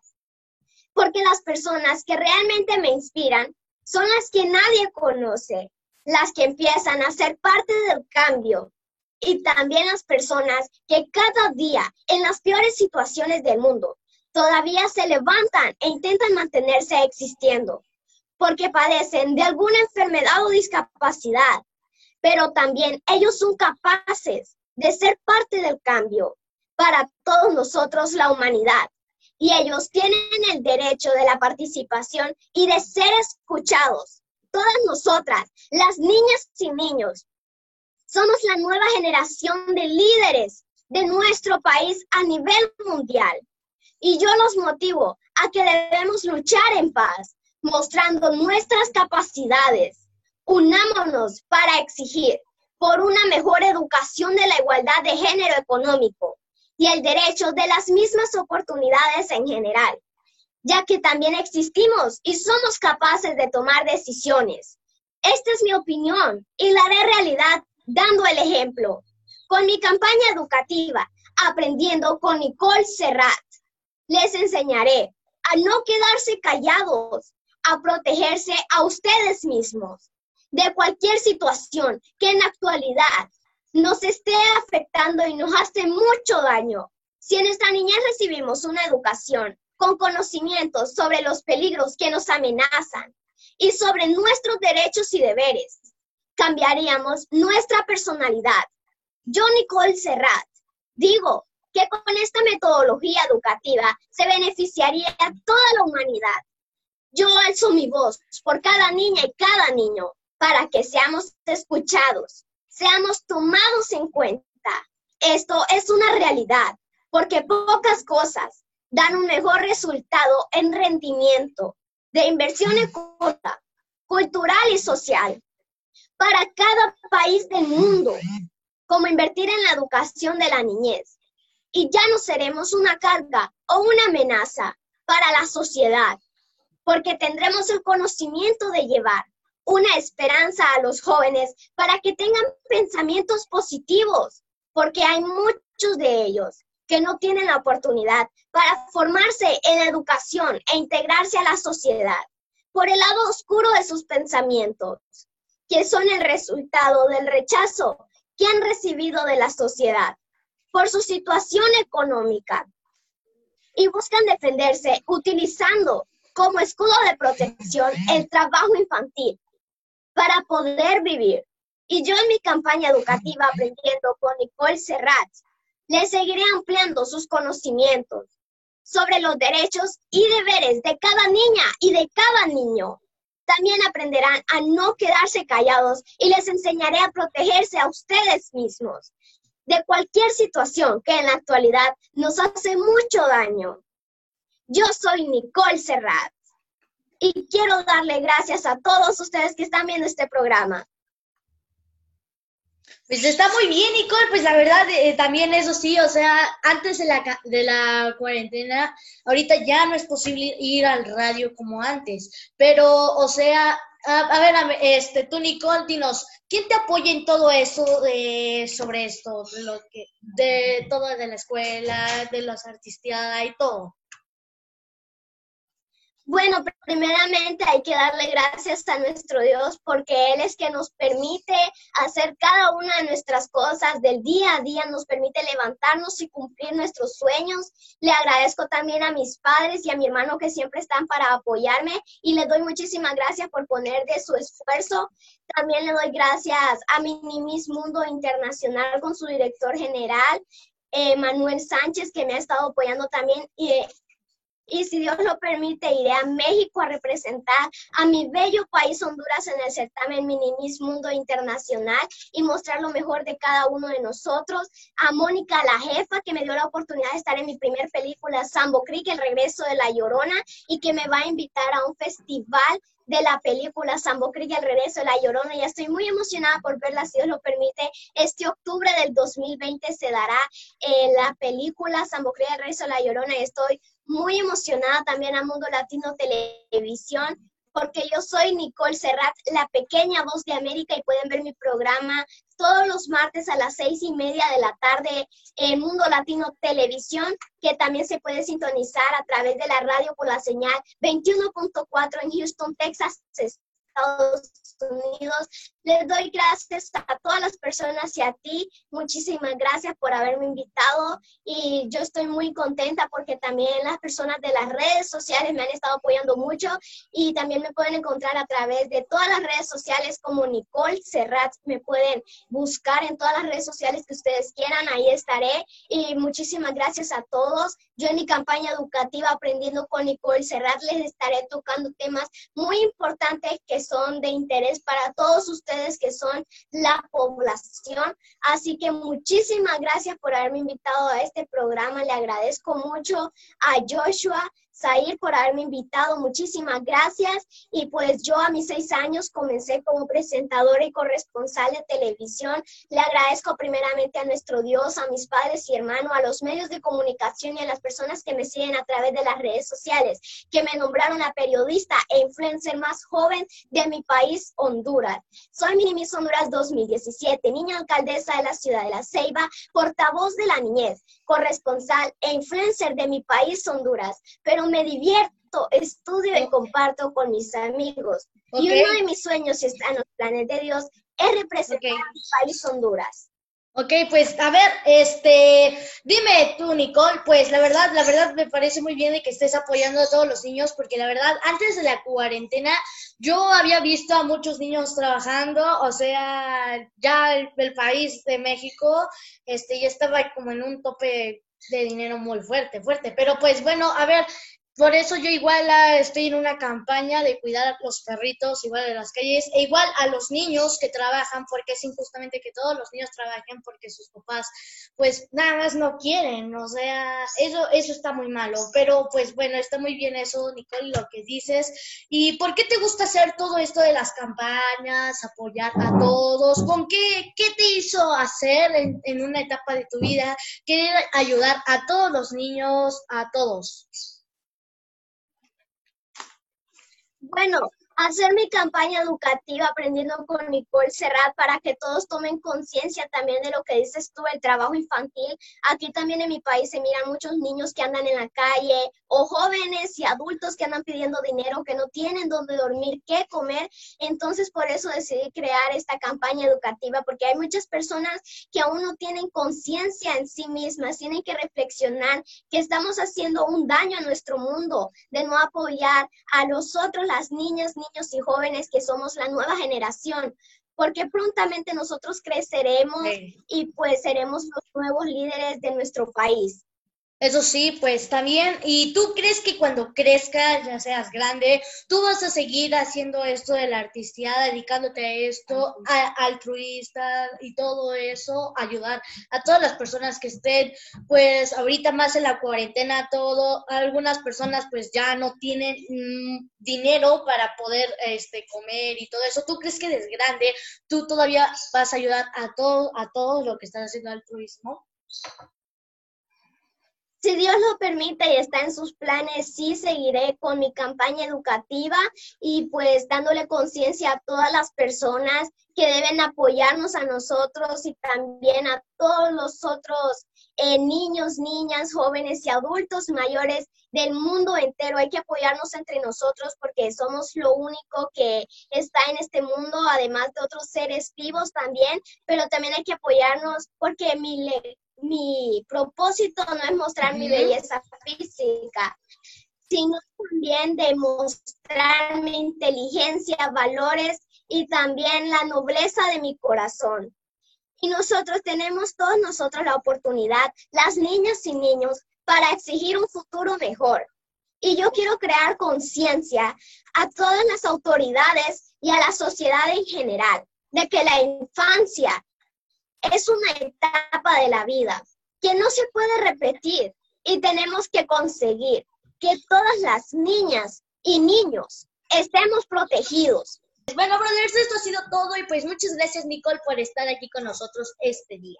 Porque las personas que realmente me inspiran son las que nadie conoce, las que empiezan a ser parte del cambio y también las personas que cada día en las peores situaciones del mundo todavía se levantan e intentan mantenerse existiendo porque padecen de alguna enfermedad o discapacidad pero también ellos son capaces de ser parte del cambio para todos nosotros, la humanidad. Y ellos tienen el derecho de la participación y de ser escuchados. Todas nosotras, las niñas y niños, somos la nueva generación de líderes de nuestro país a nivel mundial. Y yo los motivo a que debemos luchar en paz, mostrando nuestras capacidades. Unámonos para exigir por una mejor educación de la igualdad de género económico y el derecho de las mismas oportunidades en general, ya que también existimos y somos capaces de tomar decisiones. Esta es mi opinión y la haré realidad dando el ejemplo. Con mi campaña educativa, Aprendiendo con Nicole Serrat, les enseñaré a no quedarse callados, a protegerse a ustedes mismos de cualquier situación que en la actualidad nos esté afectando y nos hace mucho daño. Si en esta niñez recibimos una educación con conocimientos sobre los peligros que nos amenazan y sobre nuestros derechos y deberes, cambiaríamos nuestra personalidad. Yo, Nicole Serrat, digo que con esta metodología educativa se beneficiaría a toda la humanidad. Yo alzo mi voz por cada niña y cada niño para que seamos escuchados, seamos tomados en cuenta. Esto es una realidad, porque pocas cosas dan un mejor resultado en rendimiento de inversión económica, cultural y social para cada país del mundo, como invertir en la educación de la niñez. Y ya no seremos una carga o una amenaza para la sociedad, porque tendremos el conocimiento de llevar una esperanza a los jóvenes para que tengan pensamientos positivos, porque hay muchos de ellos que no tienen la oportunidad para formarse en educación e integrarse a la sociedad por el lado oscuro de sus pensamientos, que son el resultado del rechazo que han recibido de la sociedad por su situación económica y buscan defenderse utilizando como escudo de protección el trabajo infantil para poder vivir. Y yo en mi campaña educativa Aprendiendo con Nicole Serrat, le seguiré ampliando sus conocimientos sobre los derechos y deberes de cada niña y de cada niño. También aprenderán a no quedarse callados y les enseñaré a protegerse a ustedes mismos de cualquier situación que en la actualidad nos hace mucho daño. Yo soy Nicole Serrat y quiero darle gracias a todos ustedes que están viendo este programa. Pues está muy bien, Nicole, pues la verdad eh, también eso sí, o sea, antes de la, de la cuarentena, ahorita ya no es posible ir al radio como antes, pero, o sea, a, ver, este, tú, Nicole, dinos, ¿quién te apoya en todo eso de, sobre esto, de, todo de la escuela, de las artistiadas y todo? Bueno, primeramente hay que darle gracias a nuestro Dios porque Él es que nos permite hacer cada una de nuestras cosas del día a día, nos permite levantarnos y cumplir nuestros sueños. Le agradezco también a mis padres y a mi hermano que siempre están para apoyarme y les doy muchísimas gracias por poner de su esfuerzo. También le doy gracias a Minimis Mundo Internacional con su director general, eh, Manuel Sánchez, que me ha estado apoyando también. Eh, y si Dios lo permite, iré a México a representar a mi bello país Honduras en el certamen Minimis Mundo Internacional y mostrar lo mejor de cada uno de nosotros. A Mónica, la jefa, que me dio la oportunidad de estar en mi primer película, Sambo Creek, El regreso de la Llorona, y que me va a invitar a un festival de la película Sambo Creek, El regreso de la Llorona. Ya estoy muy emocionada por verla, si Dios lo permite. Este octubre del 2020 se dará eh, la película Sambo Creek, El regreso de la Llorona estoy muy emocionada también a Mundo Latino Televisión porque yo soy Nicole Serrat, la pequeña voz de América y pueden ver mi programa todos los martes a las seis y media de la tarde en Mundo Latino Televisión, que también se puede sintonizar a través de la radio por la señal 21.4 en Houston, Texas, Estados Unidos. Les doy gracias a todas las personas y a ti. Muchísimas gracias por haberme invitado y yo estoy muy contenta porque también las personas de las redes sociales me han estado apoyando mucho y también me pueden encontrar a través de todas las redes sociales como Nicole Serrat. Me pueden buscar en todas las redes sociales que ustedes quieran, ahí estaré y muchísimas gracias a todos. Yo en mi campaña educativa Aprendiendo con Nicole Serrat les estaré tocando temas muy importantes que son de interés para todos ustedes que son la población. Así que muchísimas gracias por haberme invitado a este programa. Le agradezco mucho a Joshua Zair, por haberme invitado. Muchísimas gracias. Y pues yo a mis seis años comencé como presentadora y corresponsal de televisión. Le agradezco primeramente a nuestro Dios, a mis padres y hermanos, a los medios de comunicación y a las personas que me siguen a través de las redes sociales, que me nombraron la periodista e influencer más joven de mi país, Honduras. Soy Minimis Honduras 2017, niña alcaldesa de la ciudad de La Ceiba, portavoz de la niñez, corresponsal e influencer de mi país, Honduras. Pero me divierto, estudio y comparto con mis amigos. Y uno de mis sueños, si está en los planes de Dios, es representar a mi país, Honduras. Ok, pues a ver, este, dime tú, Nicole, pues la verdad, la verdad me parece muy bien de que estés apoyando a todos los niños, porque la verdad, antes de la cuarentena, yo había visto a muchos niños trabajando, o sea, ya el, el país de México, este, ya estaba como en un tope de dinero muy fuerte, fuerte, pero pues bueno, a ver, por eso yo igual ah, estoy en una campaña de cuidar a los perritos, igual de las calles, e igual a los niños que trabajan, porque es injustamente que todos los niños trabajen porque sus papás, pues nada más no quieren, o sea, eso, eso está muy malo. Pero pues bueno, está muy bien eso, Nicole, lo que dices. ¿Y por qué te gusta hacer todo esto de las campañas, apoyar a todos? ¿Con qué, qué te hizo hacer en, en una etapa de tu vida querer ayudar a todos los niños, a todos? Bueno, hacer mi campaña educativa aprendiendo con Nicole Serrat para que todos tomen conciencia también de lo que dices tú, el trabajo infantil. Aquí también en mi país se miran muchos niños que andan en la calle o jóvenes y adultos que andan pidiendo dinero, que no tienen dónde dormir, qué comer. Entonces, por eso decidí crear esta campaña educativa, porque hay muchas personas que aún no tienen conciencia en sí mismas, tienen que reflexionar que estamos haciendo un daño a nuestro mundo, de no apoyar a nosotros, las niñas, niños y jóvenes que somos la nueva generación, porque prontamente nosotros creceremos y pues seremos los nuevos líderes de nuestro país. Eso sí, pues también. ¿Y tú crees que cuando crezcas, ya seas grande, tú vas a seguir haciendo esto de la artistía, dedicándote a esto, a, altruista y todo eso, ayudar a todas las personas que estén, pues ahorita más en la cuarentena, todo, algunas personas pues ya no tienen mm, dinero para poder este, comer y todo eso. ¿Tú crees que desde grande tú todavía vas a ayudar a todo, a todo lo que están haciendo altruismo? Si Dios lo permite y está en sus planes, sí seguiré con mi campaña educativa y pues dándole conciencia a todas las personas que deben apoyarnos a nosotros y también a todos los otros eh, niños, niñas, jóvenes y adultos mayores del mundo entero. Hay que apoyarnos entre nosotros porque somos lo único que está en este mundo, además de otros seres vivos también, pero también hay que apoyarnos porque mi, mi propósito no es mostrar mi belleza física, sino también demostrar mi inteligencia, valores y también la nobleza de mi corazón. Y nosotros tenemos todos nosotros la oportunidad, las niñas y niños, para exigir un futuro mejor. Y yo quiero crear conciencia a todas las autoridades y a la sociedad en general de que la infancia es una etapa de la vida que no se puede repetir y tenemos que conseguir que todas las niñas y niños estemos protegidos. Bueno, brothers, esto ha sido todo y pues muchas gracias Nicole por estar aquí con nosotros este día.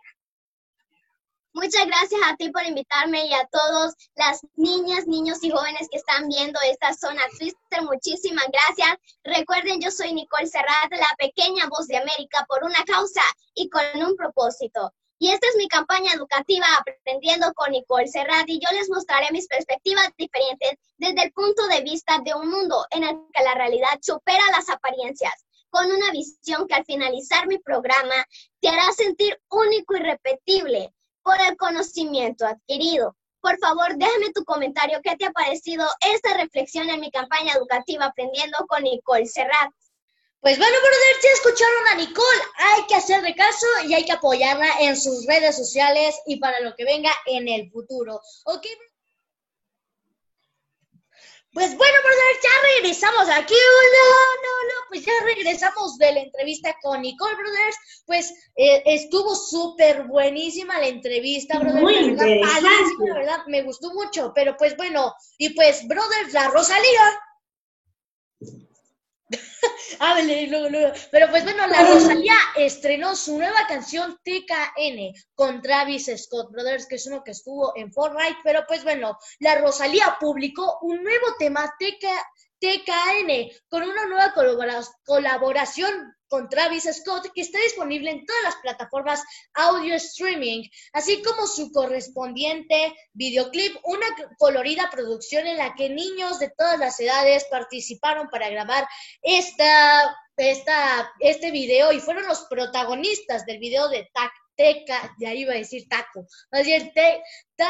Muchas gracias a ti por invitarme y a todos las niñas, niños y jóvenes que están viendo esta zona Twister. Muchísimas gracias. Recuerden, yo soy Nicole Serrat, la pequeña voz de América por una causa y con un propósito. Y esta es mi campaña educativa Aprendiendo con Nicole Serrat y yo les mostraré mis perspectivas diferentes desde el punto de vista de un mundo en el que la realidad supera las apariencias, con una visión que al finalizar mi programa te hará sentir único y repetible por el conocimiento adquirido. Por favor, déjame tu comentario. ¿Qué te ha parecido esta reflexión en mi campaña educativa Aprendiendo con Nicole Serrat? Pues bueno, brothers, ya escucharon a Nicole. Hay que hacerle caso y hay que apoyarla en sus redes sociales y para lo que venga en el futuro. ¿Ok? Pues bueno, brother, ya regresamos aquí. Hola, no, no, pues ya regresamos de la entrevista con Nicole Brothers. Pues eh, estuvo súper buenísima la entrevista, brother. Muy la verdad, interesante. padrísima, la verdad, me gustó mucho. Pero pues bueno, y pues, brothers, la Rosalía. Háblele luego, luego. Pero pues bueno, la Rosalía estrenó su nueva canción TKN con Travis Scott Brothers, que es uno que estuvo en Fortnite. Pero pues bueno, la Rosalía publicó un nuevo tema TK TKN con una nueva colabora- colaboración con Travis Scott que está disponible en todas las plataformas audio streaming, así como su correspondiente videoclip, una colorida producción en la que niños de todas las edades participaron para grabar esta, esta, este video y fueron los protagonistas del video de TAC. TK, ya iba a decir taco, más bien TKN,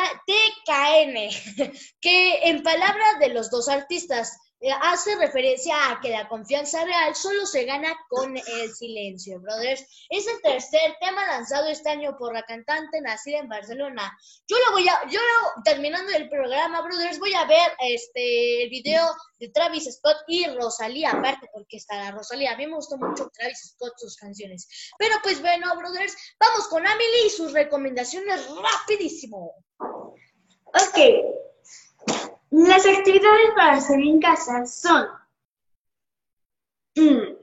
que en palabras de los dos artistas hace referencia a que la confianza real solo se gana con el silencio, brothers. Es el tercer tema lanzado este año por la cantante nacida en Barcelona. Yo lo voy a, yo terminando el programa, brothers, voy a ver este el video de Travis Scott y Rosalía, aparte porque está la Rosalía. A mí me gustó mucho Travis Scott sus canciones. Pero pues bueno, brothers, vamos con Amelie y sus recomendaciones rapidísimo. Ok. Las actividades para hacer en casa son. mm,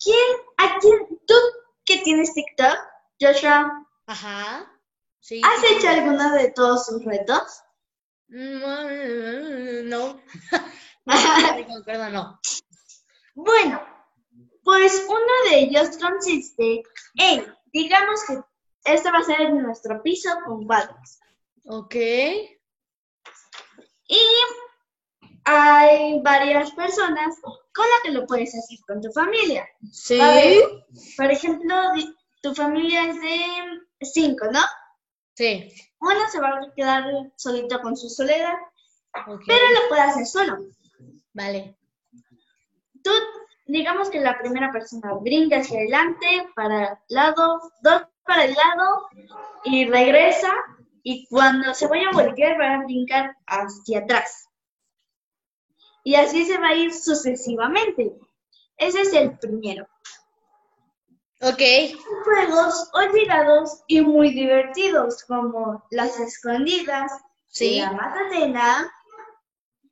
¿Quién, a quién, tú que tienes TikTok, Joshua, Ajá. Sí. has hecho alguno de todos sus retos? Mm, No. No, no. Bueno, pues uno de ellos consiste en, digamos que este va a ser nuestro piso con baldes. Ok. Y hay varias personas con las que lo puedes hacer con tu familia. Sí. Ver, por ejemplo, tu familia es de cinco, ¿no? Sí. Uno se va a quedar solito con su soledad, pero lo puede hacer solo. Vale. Tú, digamos que la primera persona brinca hacia adelante, para el lado, dos para el lado, y regresa, y cuando se vaya a voltear, va a brincar hacia atrás. Y así se va a ir sucesivamente. Ese es el primero. Ok. Juegos olvidados y muy divertidos, como las escondidas, Sí. la matatena,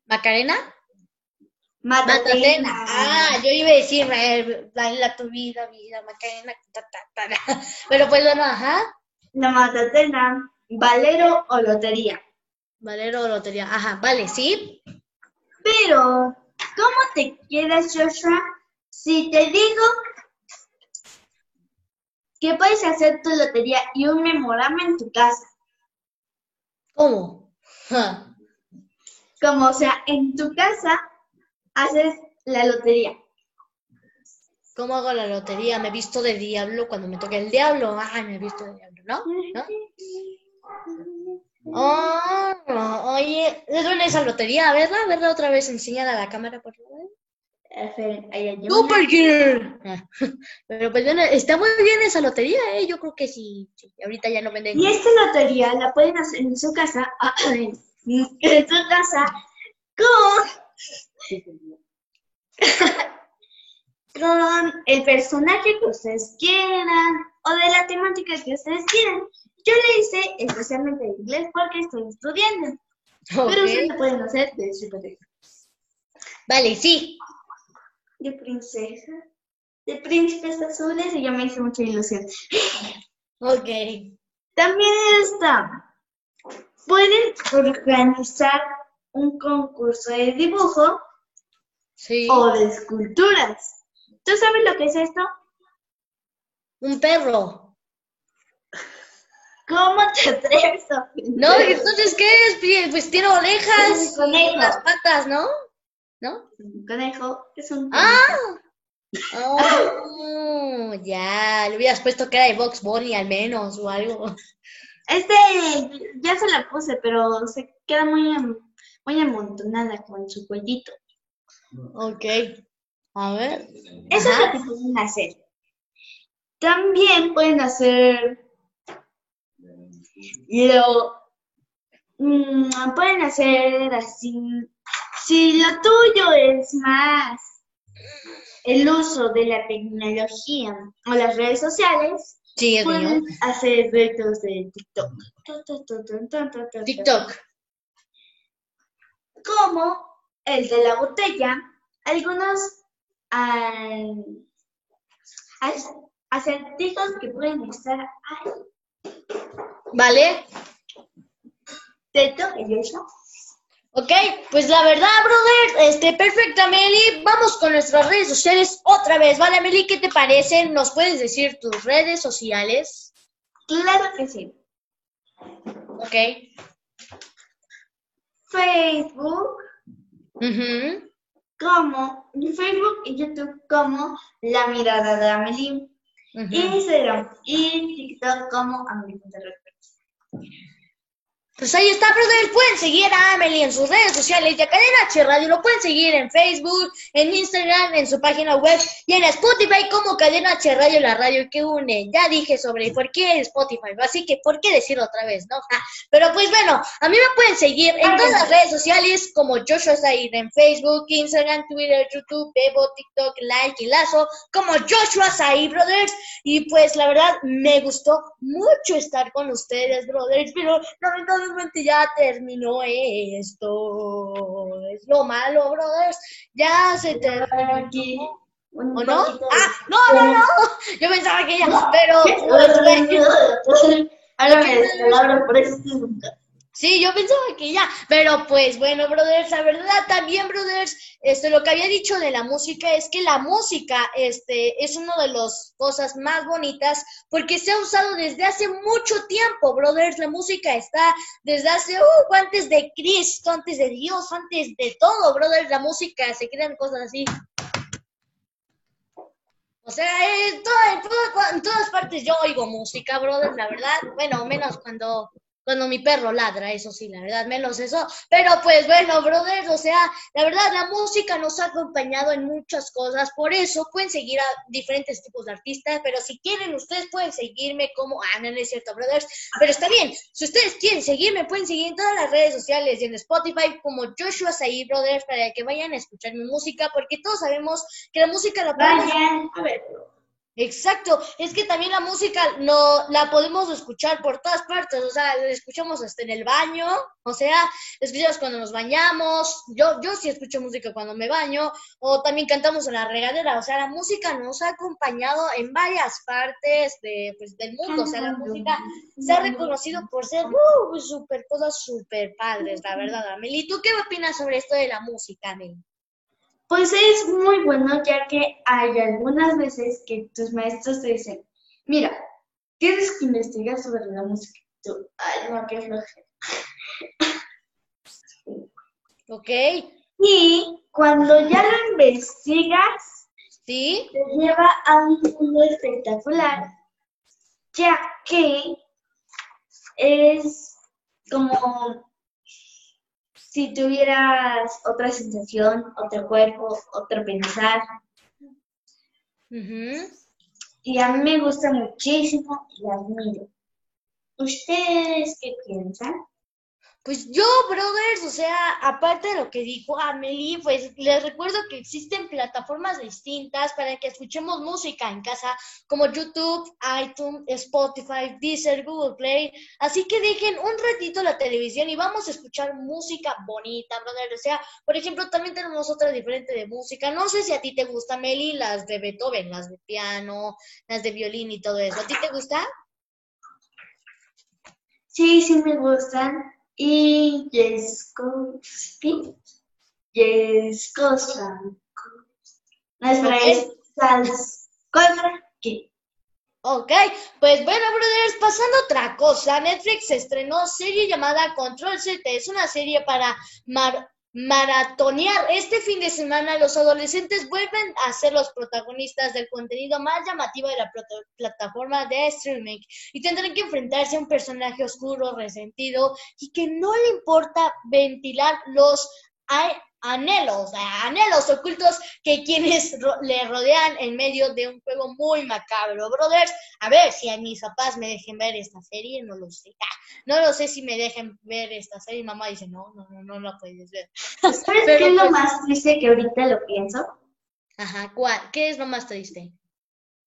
¿Macarena? matatena, Matatena. Ah, yo iba a decir, eh, dale la tu vida, vida, Macarena. ta, ta, ta, ta. Pero pues bueno, ajá. la matatena, valero o lotería. Valero o lotería. Ajá, vale, sí. Pero, ¿cómo te quedas, Joshua, si te digo que puedes hacer tu lotería y un memorama en tu casa? ¿Cómo? Ja. Como, o sea, en tu casa haces la lotería. ¿Cómo hago la lotería? Me he visto de diablo cuando me toque el diablo. Ay, me he visto de diablo, ¿no? ¿No? Oh, oye, ¿de dónde es esa lotería? ¿Verdad? ¿Verdad? Otra vez enseñar a la cámara, por favor. Esperen, ahí hay una. Super Gear. Ah, Pero pues bueno, está muy bien esa lotería, ¿eh? Yo creo que sí. sí. Ahorita ya no venden. Y esta lotería la pueden hacer en su casa, en su casa, con, con el personaje que ustedes quieran o de la temática que ustedes quieran. Yo le hice especialmente de inglés porque estoy estudiando, pero ustedes lo pueden hacer de superhéroe, Vale, sí. de princesa, de príncipes azules y ya me hizo mucha ilusión. Ok. También está, pueden organizar un concurso de dibujo Sí. o de esculturas. ¿Tú sabes lo que es esto? Un perro. ¿Cómo te atreves a No, entonces, ¿qué es? Pues tiene orejas Un conejo. y las patas, ¿no? ¿No? Un conejo es un ¡Ah! Oh, ya, le hubieras puesto que era de Box Bunny al menos o algo. Este ya se la puse, pero se queda muy, muy amontonada con su cuellito. Ok. A ver. Eso es lo que pueden hacer. También pueden hacer lo mm, pueden hacer así Si lo tuyo es más el uso de la tecnología o las redes sociales, Sí, pueden mío. hacer retos de TikTok. TikTok. Como el de la botella, algunos as- acertijos que pueden estar ahí. ¿Vale? ¿Te toca, Joshua? Ok, pues la verdad, brother, este, perfecta, Meli. Vamos con nuestras redes sociales otra vez, ¿vale, Meli? ¿Qué te parecen? ¿Nos puedes decir tus redes sociales? Claro que sí. Ok. Facebook Ujú. como Facebook y YouTube como La Mirada de Amelie. Instagram y TikTok como Amelie Yeah. Pues ahí está, brother. Pueden seguir a Amelie en sus redes sociales a Cadena H Radio. Lo pueden seguir en Facebook, en Instagram, en su página web y en Spotify como Cadena H Radio, la radio que une. Ya dije sobre por qué Spotify, así que ¿por qué decirlo otra vez, no? Ah, pero pues bueno, a mí me pueden seguir en todas las redes sociales como Joshua Zaid en Facebook, Instagram, Twitter, YouTube, Bebo, TikTok, Like y Lazo como Joshua Zaid, brothers. Y pues la verdad me gustó mucho estar con ustedes, brothers, pero ya terminó esto. Es lo malo, brothers. Ya se terminó aquí. ¿O no? Ah, no, no, no. Yo pensaba que ya, pero... Descalabro por eso nunca. Sí, yo pensaba que ya, pero pues bueno, brothers, la verdad también, brothers, este, lo que había dicho de la música es que la música, este, es una de las cosas más bonitas porque se ha usado desde hace mucho tiempo, brothers, la música está desde hace, uh, antes de Cristo, antes de Dios, antes de todo, brothers, la música, se crean cosas así. O sea, en, toda- en toda- en todas partes yo oigo música, brother, la verdad. Bueno, menos cuando, cuando mi perro ladra, eso sí, la verdad, menos eso. Pero pues bueno, brother, o sea, la verdad, la música nos ha acompañado en muchas cosas. Por eso pueden seguir a diferentes tipos de artistas, pero si quieren, ustedes pueden seguirme como, ah, no, no es cierto, brothers. Pero está bien, si ustedes quieren seguirme, pueden seguir en todas las redes sociales y en Spotify como Joshua Said, brothers, para que vayan a escuchar mi música, porque todos sabemos que la música la podemos Vayan a verlo. Exacto, es que también la música no la podemos escuchar por todas partes, o sea, la escuchamos hasta en el baño, o sea, la escuchamos cuando nos bañamos, yo, yo sí escucho música cuando me baño, o también cantamos en la regadera, o sea, la música nos ha acompañado en varias partes de, pues, del mundo, o sea, la música se ha reconocido por ser uh, super cosas super padres, la verdad, Amelie. ¿Tú qué opinas sobre esto de la música, Amelie? Pues es muy bueno ya que hay algunas veces que tus maestros te dicen, mira, tienes que investigar sobre la música. Tú, ay, no, qué flojera. ¿Ok? Y cuando ya lo investigas, ¿Sí? te lleva a un mundo espectacular, ya que es como si tuvieras otra sensación, otro cuerpo, otro pensar. Y a mí me gusta muchísimo y admiro. ¿Ustedes qué piensan? Pues yo, brothers, o sea, aparte de lo que dijo Amelie, pues les recuerdo que existen plataformas distintas para que escuchemos música en casa, como YouTube, iTunes, Spotify, Deezer, Google Play. Así que dejen un ratito la televisión y vamos a escuchar música bonita, brothers. O sea, por ejemplo, también tenemos otra diferente de música. No sé si a ti te gusta, Meli, las de Beethoven, las de piano, las de violín y todo eso. ¿A ti te gusta? Sí, sí me gustan. Y. No, espera, es Salskowski. Ok, pues bueno, brothers, pasando a otra cosa, Netflix estrenó serie llamada Control Z. Es una serie para mar- maratonear. Este fin de semana los adolescentes vuelven a ser los protagonistas del contenido más llamativo de la plataforma de streaming y tendrán que enfrentarse a un personaje oscuro, resentido y que no le importa ventilar los anhelos, anhelos ocultos que quienes ro- le rodean en medio de un juego muy macabro. Brothers, a ver si a mis papás me dejen ver esta serie, no lo sé. Ah, no lo sé si me dejen ver esta serie. Mamá dice, no, no, no, no la puedes ver. ¿Sabes Pero, qué es lo pues- más triste que ahorita lo pienso? Ajá, ¿cuál? ¿Qué es lo más triste?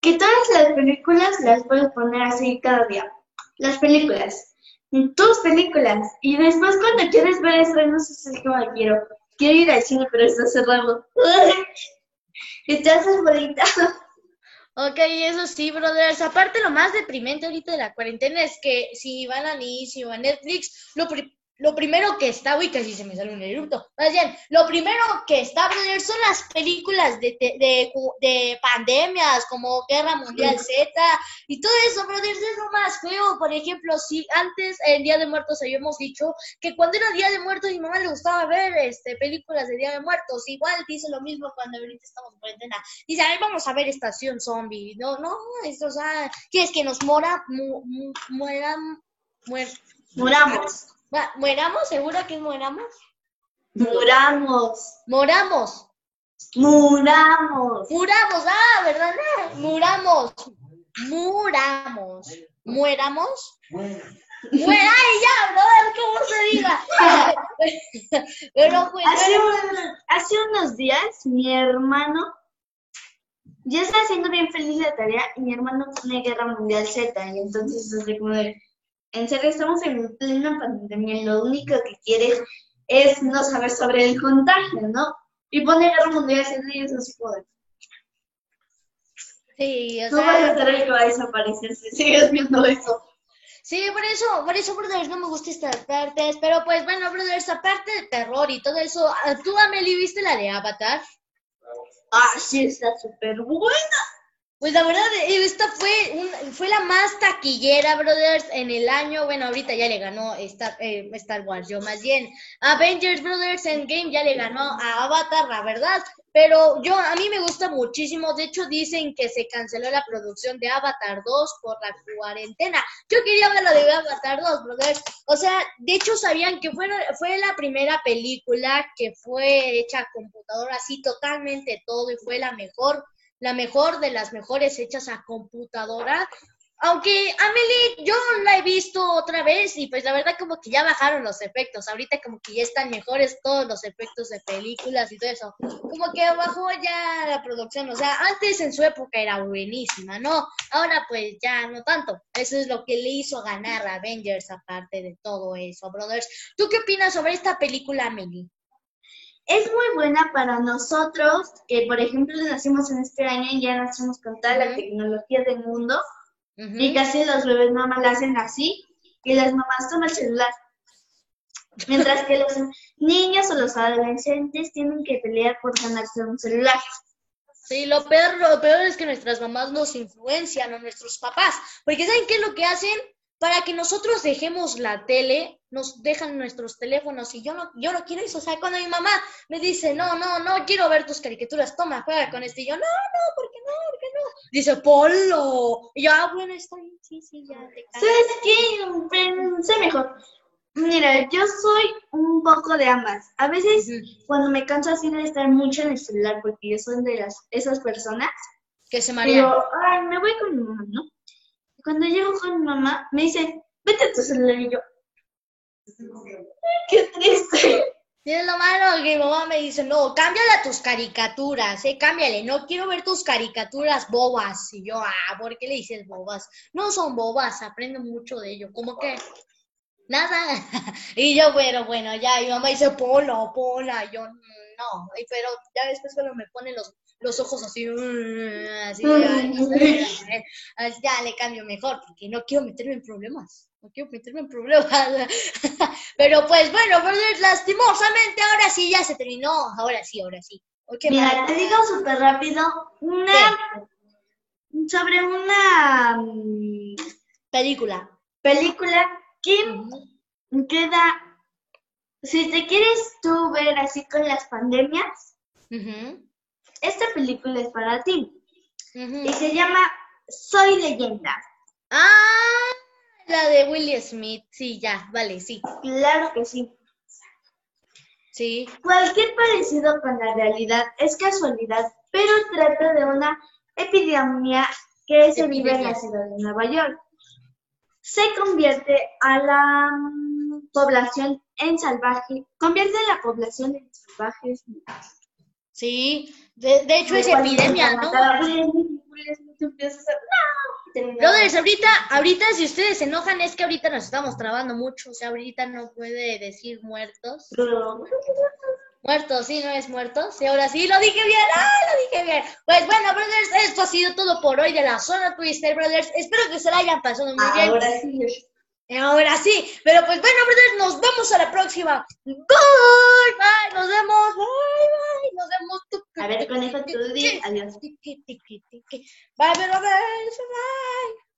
Que todas las películas las puedes poner así cada día. Las películas. Tus películas. Y después cuando quieres ver estrenos es el que me quiero. Quiero ir al cine, pero está cerrado. haces bolita. Ok, eso sí, brothers. Aparte, lo más deprimente ahorita de la cuarentena es que si van a Nice o a Netflix, lo, pri- lo primero que está, uy, casi se me sale un eructo. Más bien, lo primero que está, brothers, son las películas de, de, de, de pandemias, como Guerra Mundial Z y todo eso, brothers, es lo más feo. Por ejemplo, si antes, en Día de Muertos, habíamos dicho que cuando era Día de Muertos, mi mamá le gustaba ver este, películas de Día de Muertos. Igual dice lo mismo cuando ahorita estamos en cuarentena. Dice, a ver, vamos a ver Estación Zombie. No, no, esto, o sea, ¿quieres que nos mora, mu, mu- muer. Va, mueramos? ¿Seguro que mueramos? Muramos. Moramos, Muramos. muramos, ah, ¿verdad? Muramos, muramos, muéramos. Muera ay, ya, brother, ¿cómo se diga? Pero pues, Hace, bueno, un- hace unos días mi hermano ya está haciendo bien feliz la tarea y mi hermano pone Guerra Mundial Z y entonces es de como de, en serio estamos en plena pandemia y lo único que quieres es no saber sobre el contagio, ¿no? Y pone Guerra Mundial y es así como de, sí, o tú vas a el que va a desaparecer si sigues viendo eso. Sí, por eso, por eso, brothers, no me gustan estas partes. Pero pues bueno, brothers, aparte de terror y todo eso, ah, ¿tú, Amelie, viste la de Avatar? Ah, sí, está súper buena. Pues la verdad, eh, esta fue, un- fue la más taquillera, brothers, en el año. Bueno, ahorita ya le ganó Star, eh, Star Wars, yo más bien. Avengers Brothers Endgame ya le ganó a Avatar, la verdad. Pero yo, a mí me gusta muchísimo. De hecho, dicen que se canceló la producción de Avatar 2 por la cuarentena. Yo quería ver la de Avatar 2, brothers. O sea, de hecho, sabían que fue, fue la primera película que fue hecha a computadora, así totalmente todo, y fue la mejor la mejor de las mejores hechas a computadora. Aunque Amelie, yo la he visto otra vez y pues la verdad como que ya bajaron los efectos. Ahorita como que ya están mejores todos los efectos de películas y todo eso. Como que bajó ya la producción. O sea, antes en su época era buenísima, ¿no? Ahora pues ya no tanto. Eso es lo que le hizo ganar a Avengers aparte de todo eso, brothers. ¿Tú qué opinas sobre esta película, Amelie? Es muy buena para nosotros, que por ejemplo nacimos en este año y ya nacimos con toda la tecnología del mundo y casi los bebés nada más la hacen así y las mamás toman el celular. Mientras que los niños o los adolescentes tienen que pelear por ganarse un celular. Sí, lo peor, lo peor es que nuestras mamás nos influencian a nuestros papás, porque ¿saben qué es lo que hacen? Para que nosotros dejemos la tele, nos dejan nuestros teléfonos y yo no, yo no quiero eso. O sea, cuando mi mamá me dice, no, no, no quiero ver tus caricaturas, toma, juega con este, y yo, no, no, ¿por qué no? ¿Por qué no? Dice, Polo. Y yo, ah, bueno, está bien, sí, sí, ya te calmas". ¿Sabes qué? Pensé mejor. Mira, yo soy un poco de ambas. A veces cuando me canso así de estar mucho en el celular, porque yo soy de las, esas personas, Que se marean. digo, ay, me voy con mi mamá, ¿no? Y cuando llego con mi mamá, me dice, vete a tu celular y yo, "Ay, qué triste. Y es lo malo que mi mamá me dice, no, cámbiale a tus caricaturas, eh, cámbiale, no quiero ver tus caricaturas bobas. Y yo, ah, ¿por qué le dices bobas? No son bobas, aprendo mucho de ello. ¿Cómo que? Nada. y yo, bueno, bueno, ya, y mi mamá dice, pola, pola. Y yo, "Mm, no, y pero ya después cuando me pone los, los ojos así, así, así, ya le cambio mejor, porque no quiero meterme en problemas. No quiero meterme en problemas. Pero pues bueno, lastimosamente ahora sí ya se terminó. Ahora sí, ahora sí. Ok, Mira, te digo súper rápido una sobre una mm, película. película que queda, si te quieres tú ver así con las pandemias, esta película es para ti y se llama Soy leyenda. Ah, la de Will Smith. Sí, ya, vale, sí. Claro que sí. Sí. Cualquier parecido con la realidad es casualidad, pero trata de una epidemia que se vive en la ciudad de Nueva York. se convierte a la mm, población en salvaje, convierte la población en salvajes. Sí, de, de hecho es epidemia, ¿no? Brothers, ahorita, ahorita si ustedes se enojan es que ahorita nos estamos trabando mucho, o sea, ahorita no puede decir muertos. Muertos, sí, no es muertos. Sí, ahora sí, lo dije bien, ¡ah, lo dije bien! Pues bueno, brothers, esto ha sido todo por hoy de la zona Twister, brothers. Espero que se la hayan pasado muy bien. Ahora sí. Ahora sí, pero pues bueno, brothers, nos vemos a la próxima. Bye, bye, nos vemos. Bye, bye, nos vemos. A ver, conejo, tú di adiós. Bye, brothers, bye.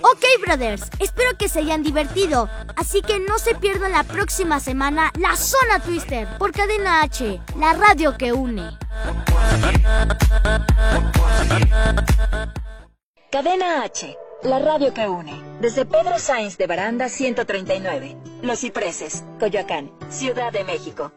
Ok, brothers, espero que se hayan divertido. Así que no se pierdan la próxima semana la Zona Twister por Cadena H, la radio que une. Cadena H, la radio que une. Desde Pedro Sainz de Baranda 139, Los Cipreses, Coyoacán, Ciudad de México.